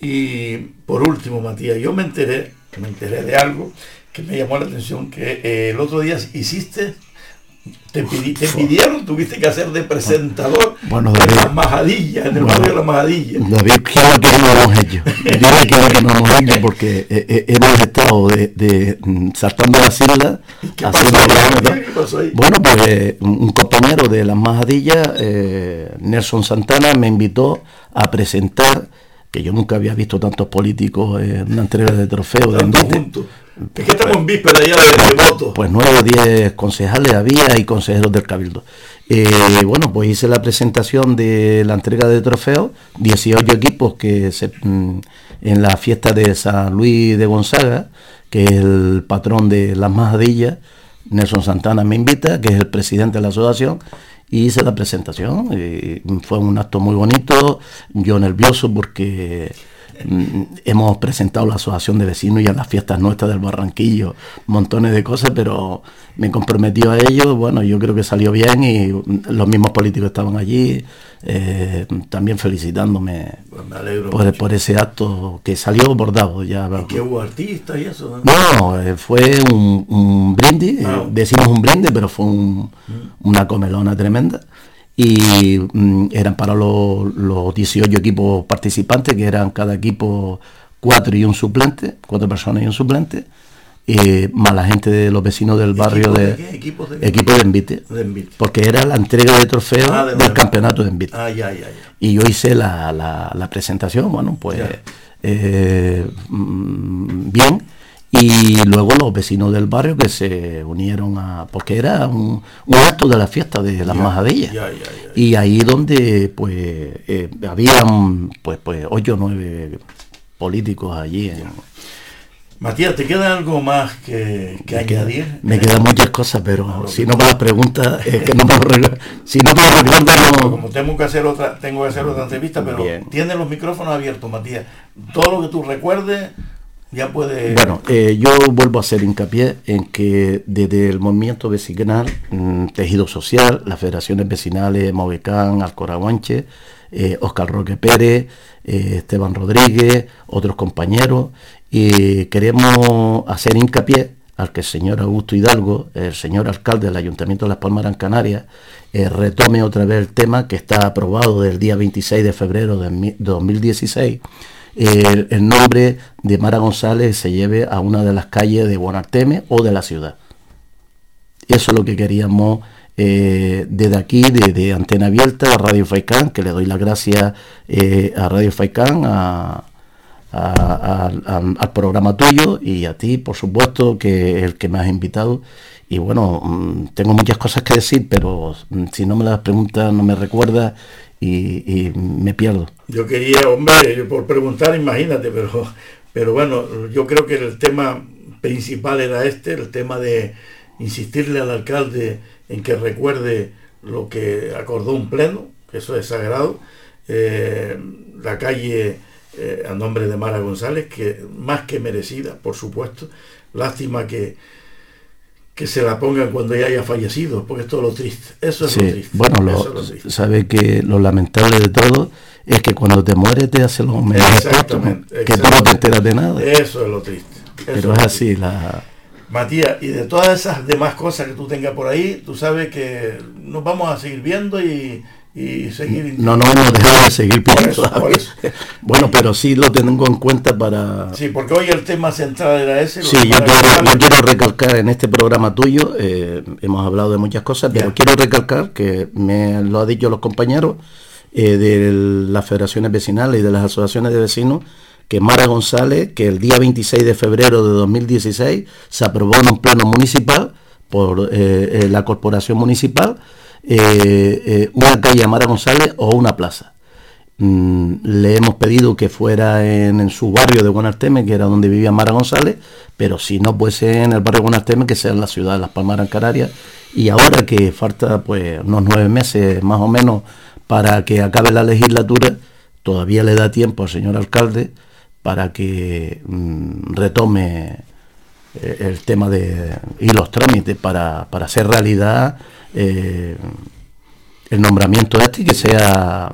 Y por último, Matías, yo me enteré, me enteré de algo que me llamó la atención, que eh, el otro día hiciste, te, pidieron, tuviste que hacer de presentador bueno, David, en la Majadilla, en el barrio de la Majadilla. David, quiero que no hemos hecho. Yo quiero que no hemos hecho porque eh, eh, hemos estado de, de, mm, saltando las islas. ¿Qué pasó, ahí? Bueno, pues un compañero de las Majadillas, Nelson Santana, me invitó a presentar que yo nunca había visto tantos políticos en una entrega de trofeos de es que estamos en víspera ya de, voto. Pues nueve o diez concejales había y consejeros del Cabildo. Eh, bueno, pues hice la presentación de la entrega de trofeos, 18 equipos que se, mm, en la fiesta de San Luis de Gonzaga, que es el patrón de las majadillas, Nelson Santana me invita, que es el presidente de la asociación, y hice la presentación. Fue un acto muy bonito, yo nervioso porque hemos presentado la asociación de vecinos y a las fiestas nuestras del Barranquillo, montones de cosas, pero me comprometió a ello, bueno, yo creo que salió bien y los mismos políticos estaban allí, eh, también felicitándome pues por, ese acto que salió bordado. Ya, ¿Y que hubo artistas y eso? No, eh, fue un, brindis, ah. decimos un brindis, pero fue mm. una comelona tremenda y mm, eran para los, los 18 equipos participantes, que eran cada equipo cuatro y un suplente, cuatro personas y un suplente, más la gente de los vecinos del barrio de, de, equipo de envite, porque era la entrega de trofeo ah, del campeonato de envite. Ah, y yo hice la, la, presentación, bueno, pues eh, mm, bien y luego los vecinos del barrio que se unieron a porque era un, acto de la fiesta de las majadillas. y ahí donde pues eh, habían pues pues ocho o nueve políticos allí Matías, ¿te queda algo más que, añadir? me quedan muchas cosas, pero si no me las preguntas, es que no me Si no me Como tengo que hacer otra, tengo que hacer otra entrevista, pero tiene los micrófonos abiertos, Matías. Todo lo que tú recuerdes, Bueno, eh, yo vuelvo a hacer hincapié en que desde el movimiento vecinal, mm, tejido social, las federaciones vecinales, Movecán, Alcoraguanche, eh, Oscar Roque Pérez, eh, Esteban Rodríguez, otros compañeros, y queremos hacer hincapié al que el señor Augusto Hidalgo, el señor alcalde del Ayuntamiento de Las Palmas Gran Canarias, retome otra vez el tema que está aprobado del día 26 de febrero de 2016 el, nombre de Mara González se lleve a una de las calles de Bonarteme o de la ciudad. Eso es lo que queríamos eh, desde aquí, desde Antena Abierta, a Radio Faicán, que le doy las gracias eh, a Radio Faicán, al programa tuyo y a ti, por supuesto, que es el que me has invitado. Y bueno, mm, tengo muchas cosas que decir, pero mm, si no me las preguntas, no me recuerdas y, me pierdo. Yo quería, hombre, por preguntar, imagínate, pero, pero bueno, yo creo que el tema principal era este, el tema de insistirle al alcalde en que recuerde lo que acordó un pleno, que eso es sagrado, eh, la calle eh, a nombre de Mara González, que más que merecida, por supuesto, lástima que, que se la pongan cuando ya haya fallecido, porque esto es lo triste. Eso es lo triste. Bueno, lo, sabe que lo lamentable de todo es que cuando te mueres te hacen los homenajes que tú no te enteras de nada. Eso es lo triste. Pero es así la... Matías, y de todas esas demás cosas que tú tengas por ahí, tú sabes que nos vamos a seguir viendo y, y seguir... No, no hemos dejado de seguir viendo. bueno, pero sí lo tengo en cuenta para... Sí, porque hoy el tema central era ese. Sí, yo quiero, recalcar en este programa tuyo, eh, hemos hablado de muchas cosas, pero quiero recalcar que me lo ha dicho los compañeros eh, de las federaciones vecinales y de las asociaciones de vecinos, que Mara González, que el día 26 de febrero de 2016 se aprobó en un plano municipal por eh, la corporación municipal eh, una calle a Mara González o una plaza. Mm, le hemos pedido que fuera en, su barrio de Guanarteme, que era donde vivía Mara González, pero si no puede ser en el barrio Guanarteme, que sea en la ciudad de Las Palmaras, Canarias. Y ahora que falta pues unos nueve meses más o menos para que acabe la legislatura, todavía le da tiempo al señor alcalde para que mm, retome eh, el tema de y los trámites para, hacer realidad eh, el nombramiento este y que sea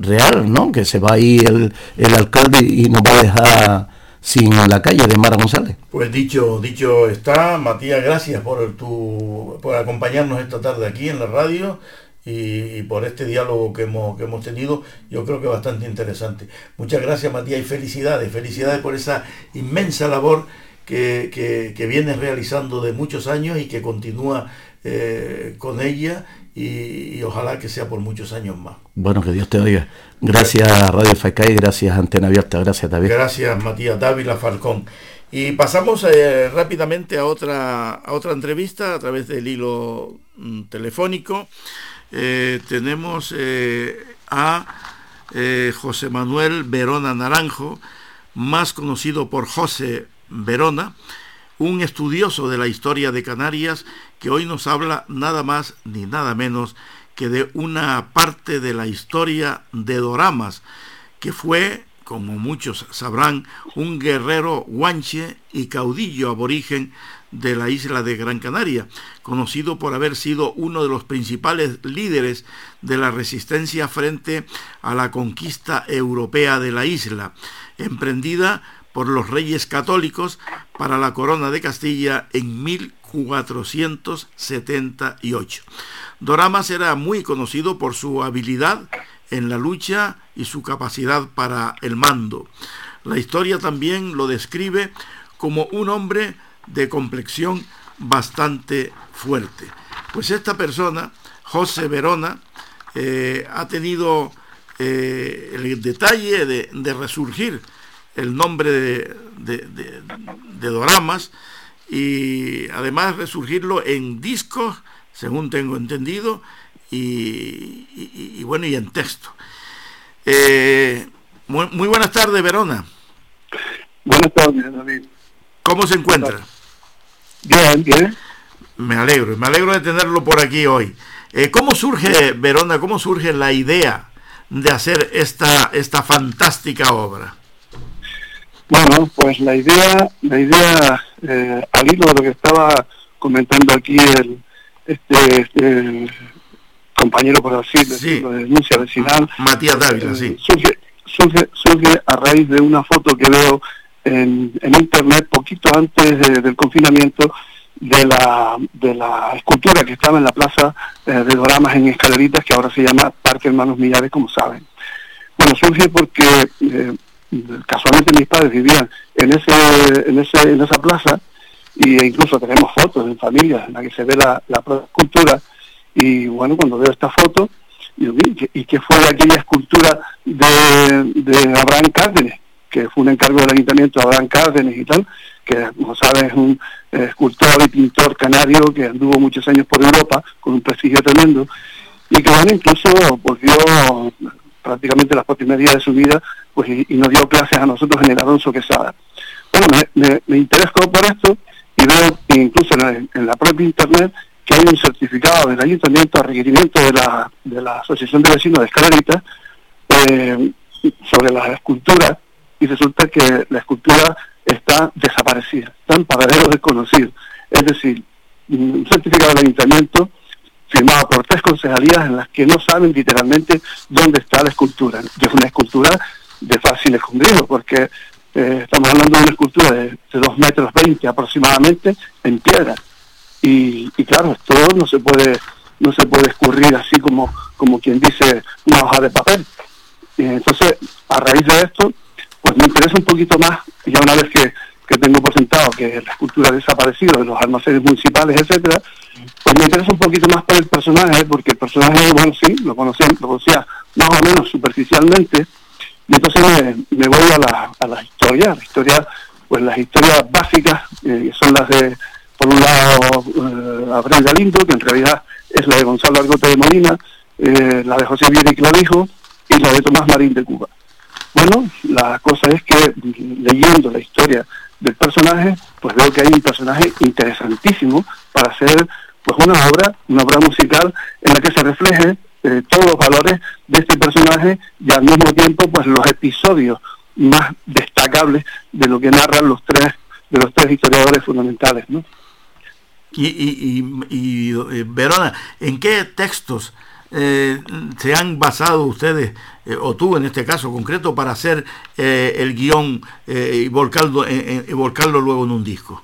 real, ¿no? Que se va ahí el, el alcalde y nos va a dejar sin la calle de Mara González. Pues dicho, dicho está, Matías, gracias por tu por acompañarnos esta tarde aquí en la radio y, por este diálogo que hemos, que hemos tenido, yo creo que bastante interesante. Muchas gracias Matías y felicidades, felicidades por esa inmensa labor que, que, vienes realizando de muchos años y que continúa eh, con ella y, ojalá que sea por muchos años más. Bueno, que Dios te oiga. Gracias Radio FACAI, gracias Antena Abierta, gracias David. Gracias Matías Dávila Falcón. Y pasamos eh, rápidamente a otra, a otra entrevista a través del hilo mm, telefónico. Eh, tenemos a José Manuel Verona Naranjo, más conocido por José Verona, un estudioso de la historia de Canarias que hoy nos habla nada más ni nada menos que de una parte de la historia de Doramas, que fue, como muchos sabrán, un guerrero guanche y caudillo aborigen de la isla de Gran Canaria, conocido por haber sido uno de los principales líderes de la resistencia frente a la conquista europea de la isla, emprendida por los reyes católicos para la corona de Castilla en 1478. Doramas era muy conocido por su habilidad en la lucha y su capacidad para el mando. La historia también lo describe como un hombre de complexión bastante fuerte. Pues esta persona, José Verona, eh, ha tenido eh, el detalle de, resurgir el nombre de, de, Doramas y además resurgirlo en discos, según tengo entendido, y, bueno, y en texto. Eh, muy, muy, buenas tardes, Verona. Buenas tardes, David. ¿Cómo se encuentra? Bien, bien. Me alegro, me alegro de tenerlo por aquí hoy. Eh, ¿Cómo surge, Verona, cómo surge la idea de hacer esta, esta fantástica obra? Bueno, pues la idea, la idea eh, al hilo de lo que estaba comentando aquí el, este, este compañero, por así decirlo, de denuncia vecinal. Matías Dávila, sí. Eh, surge, surge, surge a raíz de una foto que veo en, internet poquito antes del confinamiento de la, de la escultura que estaba en la plaza eh, de Doramas en Escaleritas, que ahora se llama Parque Hermanos Millares, como saben. Bueno, surge porque eh, casualmente mis padres vivían en, ese, en, ese, en esa plaza e incluso tenemos fotos en familia en la que se ve la, la escultura y bueno, cuando veo esta foto, ¿y qué fue aquella escultura de, Abraham Cárdenes? que fue un encargo del ayuntamiento de Abraham Cárdenas y tal, que como sabes es un eh, escultor y pintor canario que anduvo muchos años por Europa con un prestigio tremendo y que bueno, incluso volvió prácticamente las primeras días de su vida pues y, nos dio clases a nosotros en el Alonso Quesada. Bueno, me, me, interesco por esto y veo incluso en, la propia internet que hay un certificado del ayuntamiento a requerimiento de la, de la Asociación de Vecinos de Escalerita eh, sobre las esculturas y resulta que la escultura está desaparecida, está en paradero desconocido. Es decir, un certificado del ayuntamiento firmado por tres concejalías en las que no saben literalmente dónde está la escultura. Y es una escultura de fácil escondrido, porque eh, estamos hablando de una escultura de, de 2 metros 20 aproximadamente en piedra. Y, claro, esto no se puede no se puede escurrir así como, como quien dice una hoja de papel. Y entonces, a raíz de esto, pues me interesa un poquito más, ya una vez que, que tengo por sentado que la escultura desaparecido de los almacenes municipales, etcétera, pues me interesa un poquito más por el personaje, porque el personaje, bueno, sí, lo conocía, lo conocía más o menos superficialmente, y entonces me, voy a la, a la historia, la historia, pues las historias básicas, eh, son las de, por un lado, eh, Abril Galindo, que en realidad es la de Gonzalo Argote de Molina, eh, la de José Vieri Clavijo y la de Tomás Marín de Cuba. Bueno, la cosa es que leyendo la historia del personaje, pues veo que hay un personaje interesantísimo para hacer pues una obra, una obra musical en la que se refleje eh, todos los valores de este personaje y al mismo tiempo pues los episodios más destacables de lo que narran los tres de los tres historiadores fundamentales, ¿no? Y, y, y, eh, Verona, ¿en qué textos eh, se han basado ustedes, o tú en este caso concreto, para hacer el guion y volcarlo, y volcarlo luego en un disco?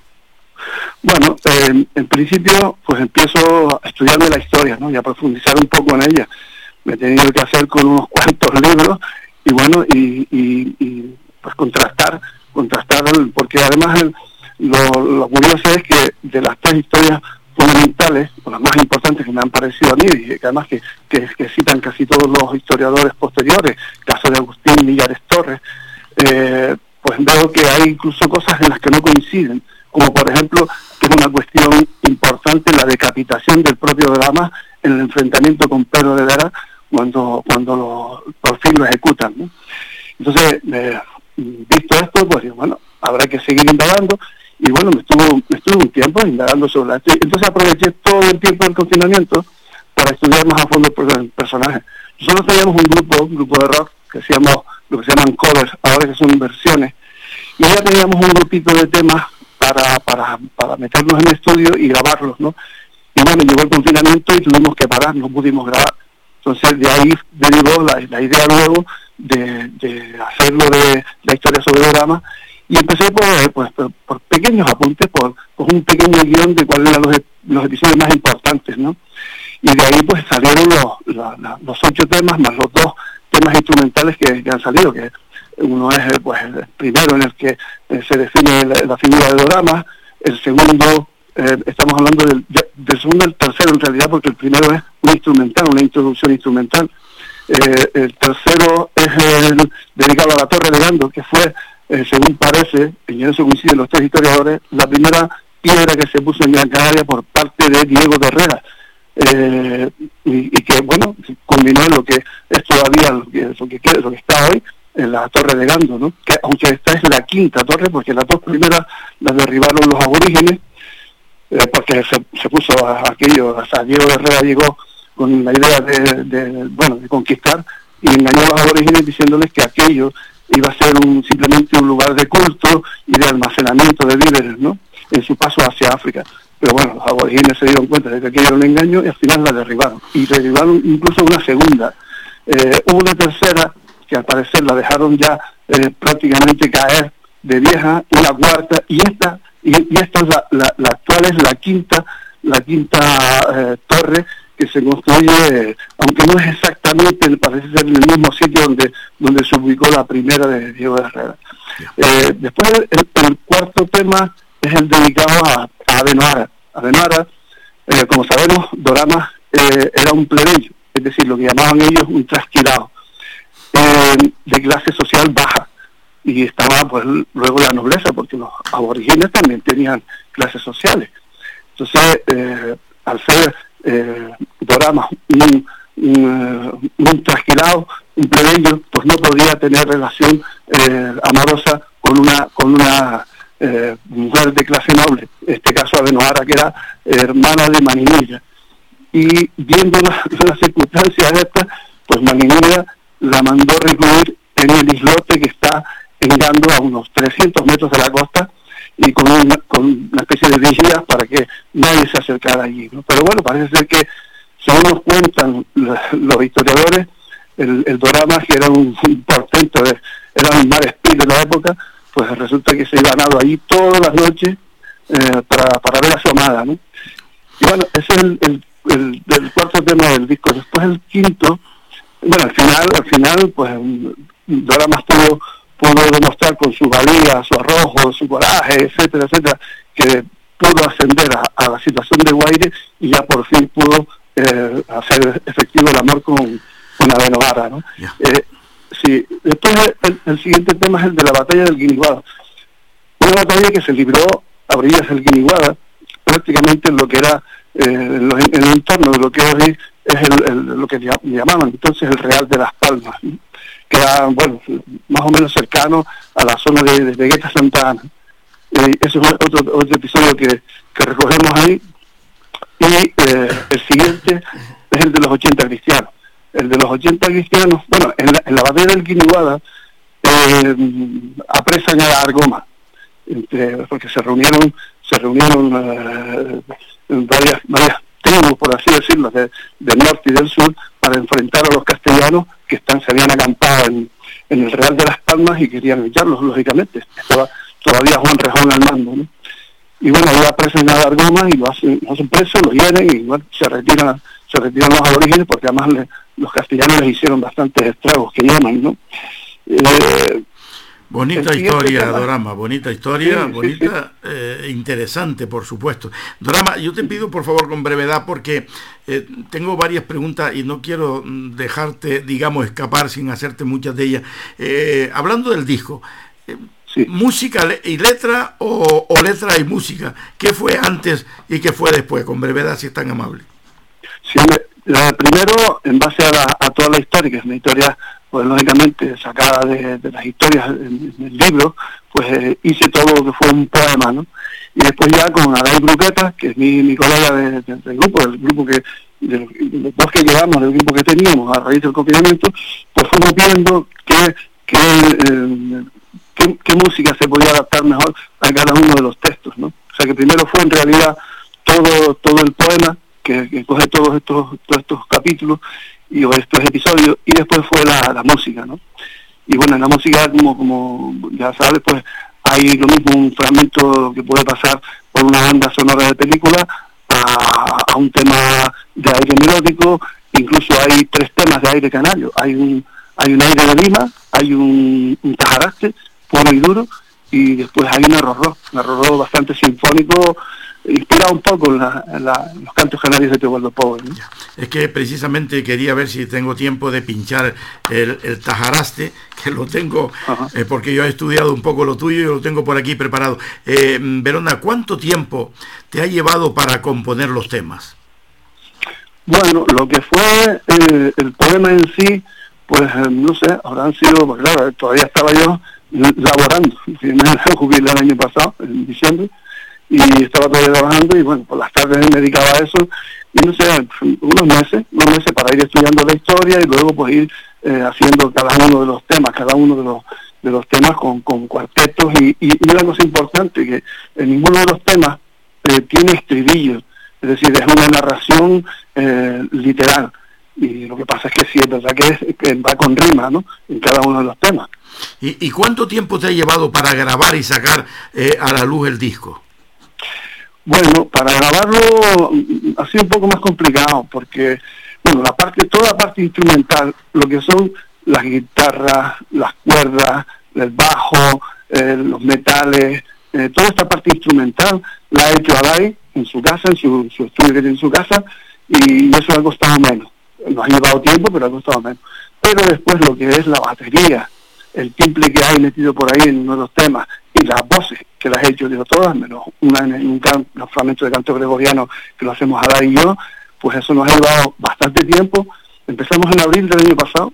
Bueno, eh, en principio, pues empiezo a estudiarme la historia, ¿no? Y a profundizar un poco en ella. Me he tenido que hacer con unos cuantos libros y bueno, y, pues contrastar, contrastar, porque además lo, curioso es que de las tres historias fundamentales, o las más importantes que me han parecido a mí, y que además que, que, citan casi todos los historiadores posteriores, caso de Agustín Millares Torres, eh, pues veo que hay incluso cosas en las que no coinciden como por ejemplo que es una cuestión importante la decapitación del propio drama en el enfrentamiento con Pedro de Vera cuando, cuando por fin lo ejecutan. Entonces, eh, visto esto, pues bueno, habrá que seguir indagando y bueno, me estuvo, me estuvo un tiempo indagando sobre esto. Entonces aproveché todo el tiempo del confinamiento para estudiar más a fondo el personaje. Nosotros teníamos un grupo, un grupo de rock que hacíamos lo que se llaman covers, ahora que son versiones, y ya teníamos un grupito de temas para, para, para meternos en el estudio y grabarlos, ¿no? Y bueno, llegó el confinamiento y tuvimos que parar, no pudimos grabar. Entonces de ahí derivó la, la idea luego de, de, hacerlo de la historia sobre el drama y empecé por, pues, por, pequeños apuntes, por, un pequeño guion de cuáles eran los, los, episodios más importantes, ¿no? Y de ahí pues salieron los, los ocho temas más los dos temas instrumentales que, han salido, que uno es eh, pues, el primero en el que eh, se define la, figura de drama, el segundo, eh, estamos hablando del, del segundo el tercero en realidad, porque el primero es un instrumental, una introducción instrumental. el tercero es el dedicado a la Torre de Gando, que fue, según parece, y en eso coinciden los tres historiadores, la primera piedra que se puso en Gran Canaria por parte de Diego de Herrera. y, que bueno culminó en lo que es todavía lo que, lo que, lo que está hoy en la torre de Gando, ¿no? que aunque esta es la quinta torre, porque las dos primeras las derribaron los aborígenes, eh, porque se, puso a, aquello, hasta Diego Herrera llegó con la idea de, bueno, de conquistar y engañó a los aborígenes diciéndoles que aquello iba a ser un, simplemente un lugar de culto y de almacenamiento de víveres, ¿no? En su paso hacia África. Pero bueno, los aborígenes se dieron cuenta de que aquello era un engaño y al final la derribaron. Y derribaron incluso una segunda. Eh, una tercera que al parecer la dejaron ya eh, prácticamente caer de vieja, una cuarta, y esta, y, esta es la, la, actual es la quinta, la quinta eh, torre que se construye, aunque no es exactamente, parece ser en el mismo sitio donde, donde se ubicó la primera de Diego Herrera. Eh, después el, cuarto tema es el dedicado a, a Adenuara. como sabemos, Dorama era un plebeyo, es decir, lo que llamaban ellos un trasquilado de clase social baja y estaba pues luego la nobleza porque los aborígenes también tenían clases sociales entonces eh, al ser eh, Dorama un, un, trasquilado un plebeyo pues no podía tener relación eh, amorosa con una con una eh, mujer de clase noble en este caso Abenoara que era hermana de Maninilla y viendo las, las circunstancias estas pues Maninilla la mandó recluir en el islote que está engando a unos 300 metros de la costa y con una, con una especie de vigilas para que nadie se acercara allí. ¿no? Pero bueno, parece ser que, según nos cuentan los historiadores, el, el drama, que era un, portento, de, era un mal espíritu de la época, pues resulta que se iba ganado allí todas las noches eh, para, para ver a su. ¿no? Y bueno, ese es el, el, el, cuarto tema del disco. Después el quinto, bueno, al final, al final, pues Dora pudo, pudo demostrar con su valía, su arrojo, su coraje, etcétera, etcétera, que pudo ascender a, la situación de Guaire y ya por fin pudo eh, hacer efectivo el amor con, con Abenovara, ¿no? Eh, sí, después el, siguiente tema es el de la batalla del Guiniguada. Una batalla que se libró a orillas del Guiniguada, prácticamente en lo que era eh, en, el entorno de lo que hoy es el, lo que llamaban entonces el Real de las Palmas, era, bueno, más o menos cercano a la zona de, de Santa Ana. Eh, ese es otro, otro episodio que, que recogemos ahí. Y eh, el siguiente es el de los 80 cristianos. El de los 80 cristianos, bueno, en la, en la batalla del Quiniguada eh, apresan a Argoma, porque se reunieron, se reunieron eh, varias, varias tribus, por así decirlo, de, del norte y del sur, para enfrentar a los castellanos que están, se habían acampado en, el Real de las Palmas y querían echarlos, lógicamente. Estaba todavía Juan Rejón al mando, ¿no? Y bueno, ahí preso a Argoma y lo hacen, lo hacen preso, lo hieren y se retiran, se retiran los aborígenes porque además los castellanos les hicieron bastantes estragos que llaman, ¿no? Eh, Bonita historia, Dorama, bonita historia, bonita, eh, interesante, por supuesto. Dorama, yo te pido por favor con brevedad porque eh, tengo varias preguntas y no quiero mm, dejarte, digamos, escapar sin hacerte muchas de ellas. hablando del disco, música y letra o, letra y música. ¿Qué fue antes y qué fue después? Con brevedad, si es tan amable. Sí, primero, en base a, toda la historia, que es una historia, pues lógicamente sacada de, las historias en, el libro, pues eh, hice todo lo que fue un poema, ¿no? Y después ya con Adai Bruqueta, que es mi, mi colega del grupo, del grupo que, de los dos que llevamos, del grupo que teníamos a raíz del confinamiento, pues fuimos viendo que, eh, qué, música se podía adaptar mejor a cada uno de los textos, ¿no? O sea que primero fue en realidad todo, todo el poema, que, coge todos estos, todos estos capítulos y o estos episodios, y después fue la, música, ¿no? Y bueno, en la música, como, como ya sabes, pues hay lo mismo un fragmento que puede pasar por una banda sonora de película a, un tema de aire melódico, incluso hay tres temas de aire canario, hay un, hay un aire de Lima, hay un, un tajaraste puro y duro, y después hay un arrorró, un arrorró bastante sinfónico, inspirado un poco en, los cantos canarios de Teobaldo Pobre. Es que precisamente quería ver si tengo tiempo de pinchar el, tajaraste, que lo tengo, eh, porque yo he estudiado un poco lo tuyo y lo tengo por aquí preparado. Eh, Verona, ¿cuánto tiempo te ha llevado para componer los temas? Bueno, lo que fue eh, el poema en sí, pues no sé, habrán sido, pues claro, todavía estaba yo laborando. Me jubilé el año pasado, en diciembre, y estaba todavía trabajando y bueno, por las tardes me dedicaba a eso y no sé, unos meses, unos meses para ir estudiando la historia y luego pues ir eh, haciendo cada uno de los temas, cada uno de los de los temas con, con cuartetos y, y, una cosa importante que ninguno de los temas eh, tiene estribillo, es decir, es una narración eh, literal y lo que pasa es que sí, es verdad que, que va con rima, ¿no? En cada uno de los temas. ¿Y, cuánto tiempo te ha llevado para grabar y sacar eh, a la luz el disco? Bueno, para grabarlo ha sido un poco más complicado porque, bueno, la parte, toda la parte instrumental, lo que son las guitarras, las cuerdas, el bajo, eh, los metales, eh, toda esta parte instrumental la ha hecho Adai en su casa, en su, su estudio que tiene en su casa, y eso ha costado menos. Nos ha llevado tiempo, pero ha costado menos. Pero después lo que es la batería, el timple que hay metido por ahí en uno de los temas y las voces que las he hecho digo todas, menos una en un, fragmento de canto gregoriano que lo hacemos Adar y yo, pues eso nos ha llevado bastante tiempo. Empezamos en abril del año pasado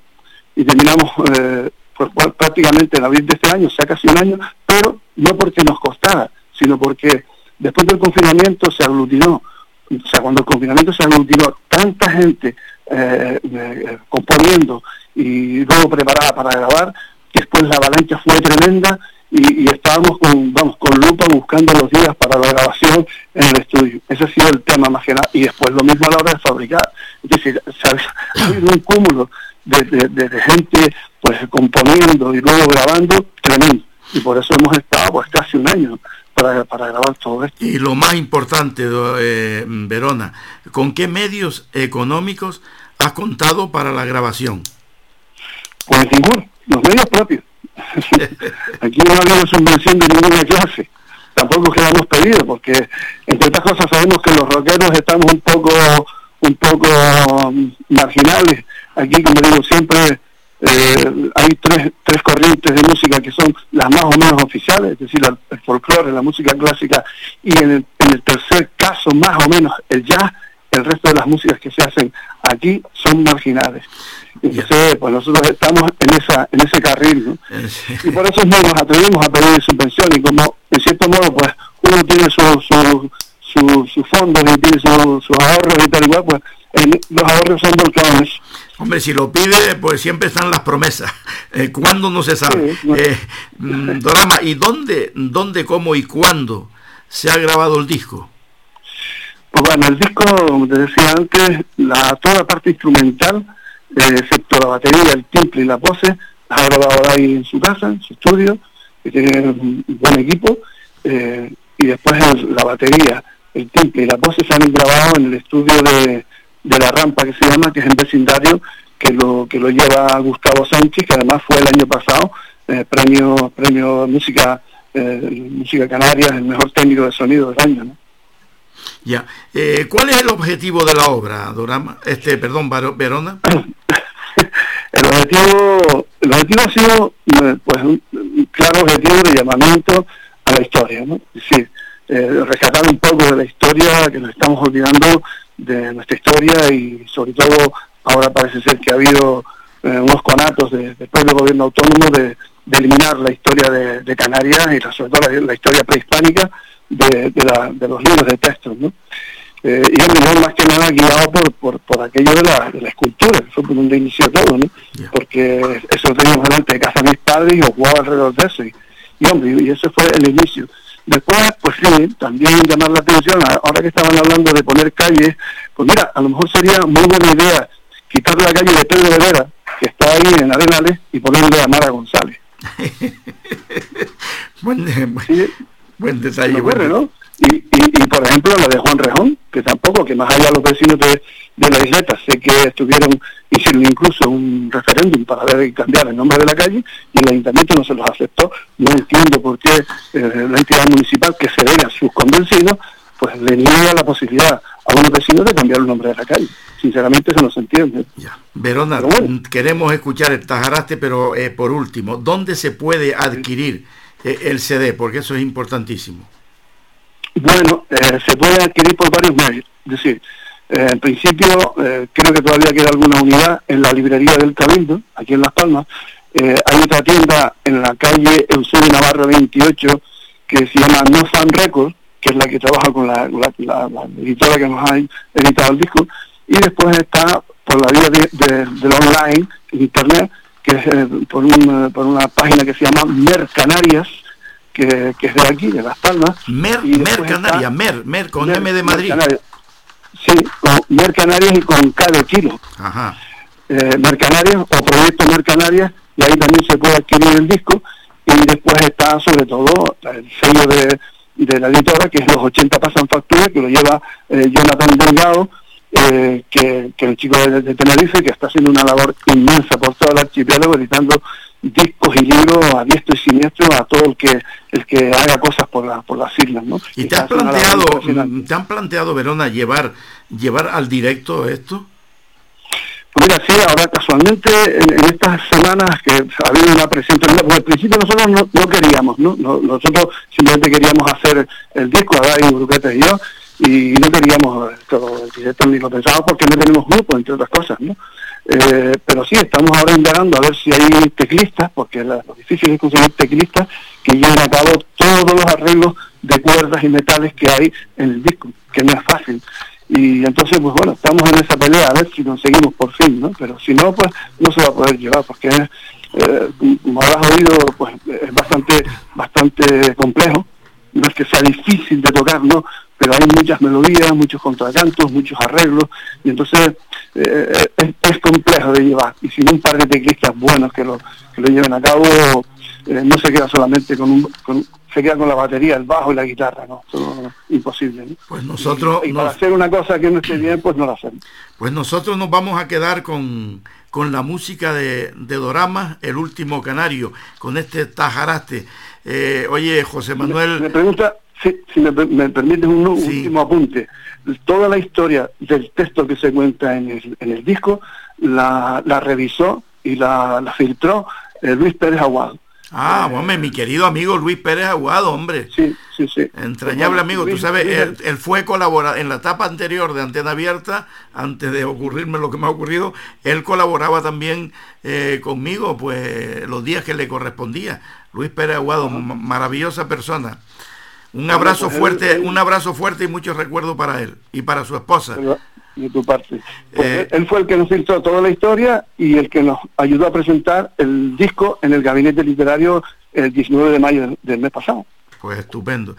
y terminamos eh, pues, prácticamente en abril de este año, o sea casi un año, pero no porque nos costara, sino porque después del confinamiento se aglutinó, o sea, cuando el confinamiento se aglutinó tanta gente eh, eh, componiendo y luego preparada para grabar, después la avalancha fue tremenda y, estábamos con, vamos, con lupa buscando los días para la grabación en el estudio. Ese ha sido el tema más que nada. Y después lo mismo a la hora de fabricar. Es decir, ha habido un cúmulo de, de, gente pues componiendo y luego grabando tremendo. Y por eso hemos estado pues casi un año para, para grabar todo esto. Y lo más importante, eh, Verona, ¿con qué medios económicos has contado para la grabación? Pues ninguno, los medios propios. Aquí no ha habido subvención de ninguna clase. Tampoco que hemos pedido, porque entre otras cosas sabemos que los rockeros estamos un poco un poco mm, marginales. Aquí, como digo, siempre eh, hay tres, tres corrientes de música que son las más o menos oficiales, es decir, el folclore, la música clásica, y en el, en el tercer caso, más o menos, el jazz, el resto de las músicas que se hacen aquí son marginales. Entonces, pues nosotros estamos en esa en ese carril, ¿no? Y por eso no nos atrevimos a pedir subvención y como, en cierto modo, pues uno tiene sus su, su, fondos y tiene sus ahorros y tal igual, pues los ahorros son volcanes. Hombre, si lo pide, pues siempre están las promesas. Eh, ¿Cuándo no se sabe? Eh, mm, Dorama, ¿y dónde, dónde, cómo y cuándo se ha grabado el disco? Pues bueno, el disco, como te decía antes, la, toda la parte instrumental, eh, excepto la batería, el timple y la pose, ha grabado ahí en su casa, en su estudio, que tiene un buen equipo, eh, y después la batería, el timple y la pose se han grabado en el estudio de, de la rampa que se llama, que es en vecindario, que lo, que lo lleva Gustavo Sánchez, que además fue el año pasado eh, premio premio música música canaria, el mejor técnico de sonido del año. ¿no? Ya. Eh, ¿Cuál es el objetivo de la obra, Dorama? Este, perdón, Verona. el objetivo, el objetivo ha sido, eh, pues, un claro objetivo de llamamiento a la historia, ¿no? Es decir, eh, rescatar un poco de la historia que nos estamos olvidando de nuestra historia y sobre todo ahora parece ser que ha habido unos conatos de, del propio gobierno autónomo de, eliminar la historia de, Canarias y sobre todo la historia prehispánica de, los libros de texto, ¿no? Eh, y a más que nada guiado por, por, por aquello de la, de la escultura, que fue por donde inició todo, ¿no? Porque eso teníamos delante de casa de mis padres y yo jugaba alrededor de eso. Y, y hombre, y ese fue el inicio. Después, pues sí, también llamar la atención, ahora que estaban hablando de poner calles, pues mira, a lo mejor sería muy buena idea quitar la calle de Pedro de Vera, que está ahí en Arenales, y ponerle a Mara González. bueno, Buen detalle. ¿no? Y, y, por ejemplo la de Juan Rejón, que tampoco, que más allá los vecinos de, de la isleta, sé que estuvieron, hicieron incluso un referéndum para ver y cambiar el nombre de la calle y el ayuntamiento no se los aceptó. No entiendo por qué eh, la entidad municipal que se ve a sus convencidos, pues le niega la posibilidad a unos vecinos de cambiar el nombre de la calle. Sinceramente eso no se entiende. Ya. Verona, queremos escuchar el Tajaraste, pero eh, por último, ¿dónde se puede adquirir? Eh, el CD, porque eso es importantísimo. Bueno, eh, se puede adquirir por varios medios. Es decir, eh, en principio creo que todavía queda alguna unidad en la librería del Cabildo, aquí en Las Palmas. hay otra tienda en la calle Eusebio Navarro 28 que se llama No Fan Records, que es la que trabaja con la, editora que nos ha editado el disco. Y después está por la vía de, de, online, en internet, que es eh, por, una, por una página que se llama Mercanarias, que, que es de aquí, de Las Palmas. Mer, Mercanarias, Mer, Mer, con M de Madrid. Sí, con Mercanarias y con de kilo. Ajá. Eh, Mercanarias o Proyecto Mercanarias, y ahí también se puede adquirir el disco. Y después está sobre todo el sello de, de la editora, que es Los 80 Pasan Factura, que lo lleva eh, Jonathan Delgado, eh, que, el chico de, Tenerife, que está haciendo una labor inmensa por todo el archipiélago, editando discos y libros a diestro y siniestro a todo el que el que haga cosas por, la, por las islas. ¿no? ¿Y, te, has planteado, te han planteado, Verona, llevar, llevar al directo esto? Pues mira, sí, ahora casualmente en, estas semanas que ha habido una presión pues al principio nosotros no, queríamos, ¿no? Nosotros simplemente queríamos hacer el disco, a y Bruquete y yo, y no queríamos todo el directo ni lo pensábamos porque no tenemos grupo, entre otras cosas, ¿no? Eh, pero sí, estamos ahora indagando a ver si hay teclistas, porque lo difícil es conseguir teclistas que lleven a cabo todos los arreglos de cuerdas y metales que hay en el disco, que no es fácil. Y entonces, pues bueno, estamos en esa pelea a ver si conseguimos por fin, ¿no? Pero si no, pues no se va a poder llevar, porque eh, como habrás oído, pues es bastante, bastante complejo. No es que sea difícil de tocar, ¿no? Pero hay muchas melodías, muchos contracantos, muchos arreglos, y entonces eh, es, complejo de llevar. Y sin un par de teclistas buenos que lo, que lo lleven a cabo, eh, no se queda solamente con un, se queda con la batería, el bajo y la guitarra, ¿no? imposible. Pues nosotros... Y, para hacer una cosa que no esté bien, pues no la hacemos. Pues nosotros nos vamos a quedar con, con la música de, de Dorama, El Último Canario, con este tajaraste. Eh, oye, José Manuel... Me, pregunta, si, si me, me, permites un último apunte. Toda la historia del texto que se cuenta en el, en el disco la, la revisó y la, la filtró eh, Luis Pérez Aguado Ah, hombre, mi querido amigo Luis Pérez Aguado, hombre. Sí, sí, sí. Entrañable amigo. Tú sabes, él, fue colaborador en la etapa anterior de Antena Abierta, antes de ocurrirme lo que me ha ocurrido, él colaboraba también eh, conmigo, pues los días que le correspondía. Luis Pérez Aguado, maravillosa persona. Un abrazo pues, fuerte, un abrazo fuerte y muchos recuerdos para él y para su esposa de tu parte. Eh, él fue el que nos filtró toda la historia y el que nos ayudó a presentar el disco en el gabinete literario el 19 de mayo del, mes pasado. Pues estupendo.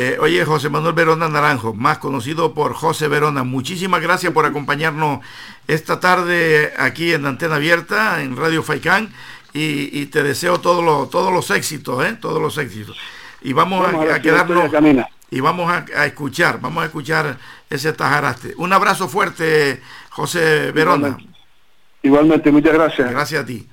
Eh, oye, José Manuel Verona Naranjo, más conocido por José Verona, muchísimas gracias por acompañarnos esta tarde aquí en Antena Abierta, en Radio Faicán, y, te deseo todos los, todos los éxitos, ¿eh? Todos los éxitos. Y vamos, a, quedarnos y vamos a, escuchar, vamos a escuchar ese tajaraste. Un abrazo fuerte, José Verona. Igualmente, muchas gracias. Gracias a ti.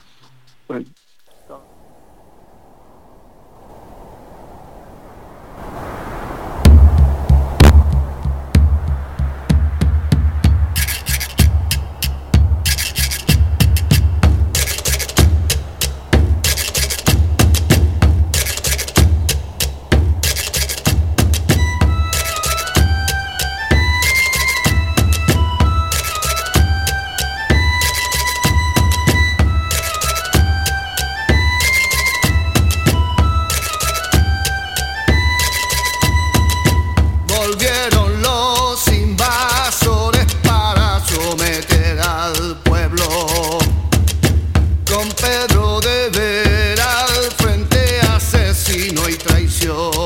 Pues hemos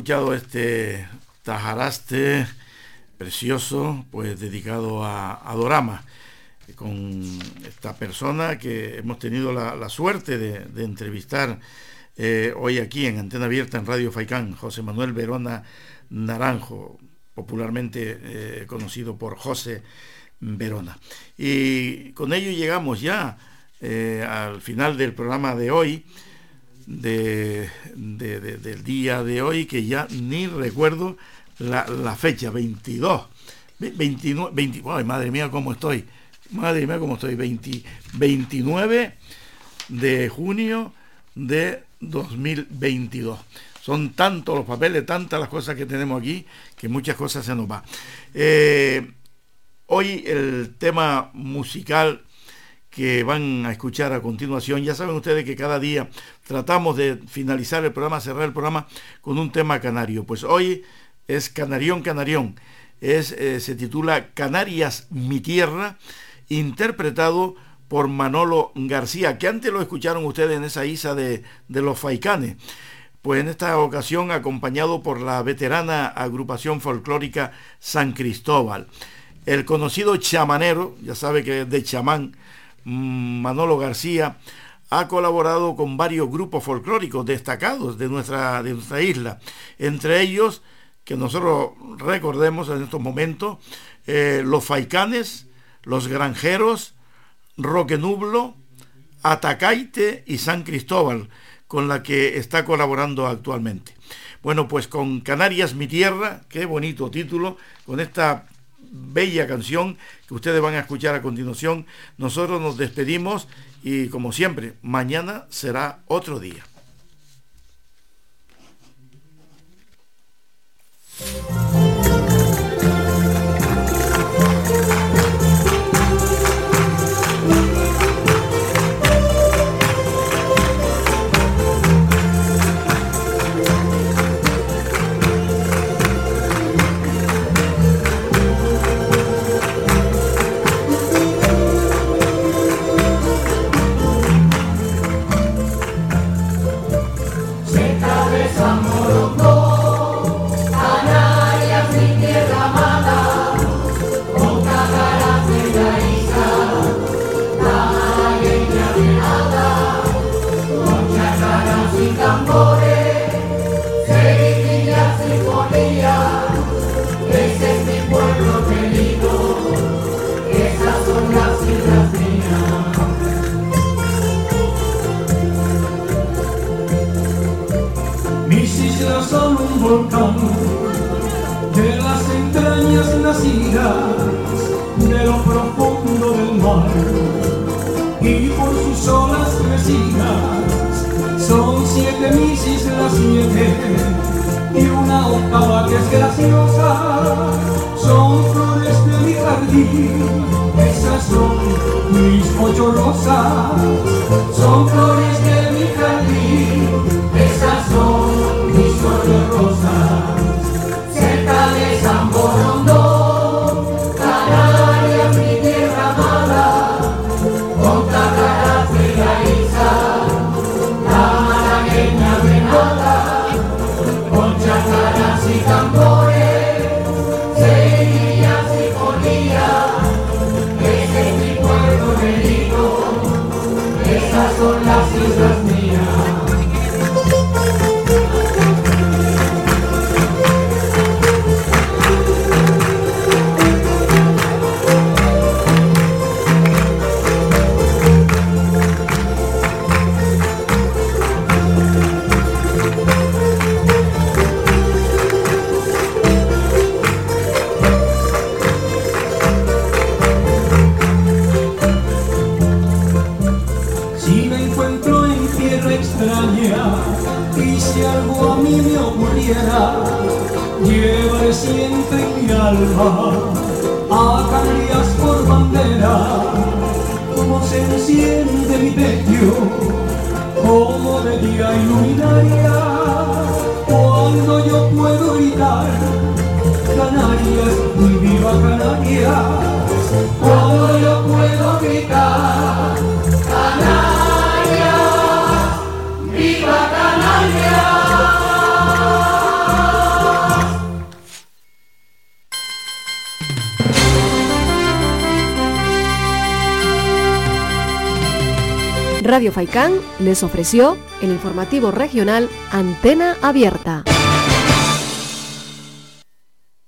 escuchado este tajaraste precioso, pues dedicado a, Dorama, con esta persona que hemos tenido la, suerte de, entrevistar eh, hoy aquí en Antena Abierta en Radio Faicán, José Manuel Verona Naranjo. popularmente eh, conocido por José Verona. Y con ello llegamos ya eh, al final del programa de hoy, de, del día de hoy, que ya ni recuerdo la, fecha, 22, 29, 20, madre mía, cómo estoy, madre mía, cómo estoy, 29 de junio de 2022. Son tantos los papeles, tantas las cosas que tenemos aquí, que muchas cosas se nos va. Eh, hoy el tema musical que van a escuchar a continuación. Ya saben ustedes que cada día tratamos de finalizar el programa, cerrar el programa con un tema canario. Pues hoy es Canarión Canarión. Es, eh, se titula Canarias, mi tierra, interpretado por Manolo García, que antes lo escucharon ustedes en esa isa de, de los Faicanes. Pues en esta ocasión acompañado por la veterana agrupación folclórica San Cristóbal. El conocido chamanero, ya sabe que es de chamán, Manolo García, ha colaborado con varios grupos folclóricos destacados de nuestra, de nuestra isla. Entre ellos, que nosotros recordemos en estos momentos, eh, los Faicanes, los Granjeros, Roque Nublo, Atacaite y San Cristóbal, con la que está colaborando actualmente. Bueno, pues con Canarias mi tierra, qué bonito título, con esta bella canción que ustedes van a escuchar a continuación, nosotros nos despedimos y como siempre, mañana será otro día. De las entrañas nacidas de lo profundo del mar. Y por sus olas crecidas son siete mis islas siete y una octava que es graciosa son flores de mi jardín esas son mis ocho son flores de mi jardín alma a Canarias por bandera, como se enciende mi pecho, como de día iluminaria, cuando yo puedo gritar, Canarias, muy viva Canarias, cuando yo puedo gritar, Canarias, viva Canarias. Radio Faicán les ofreció el informativo regional Antena Abierta.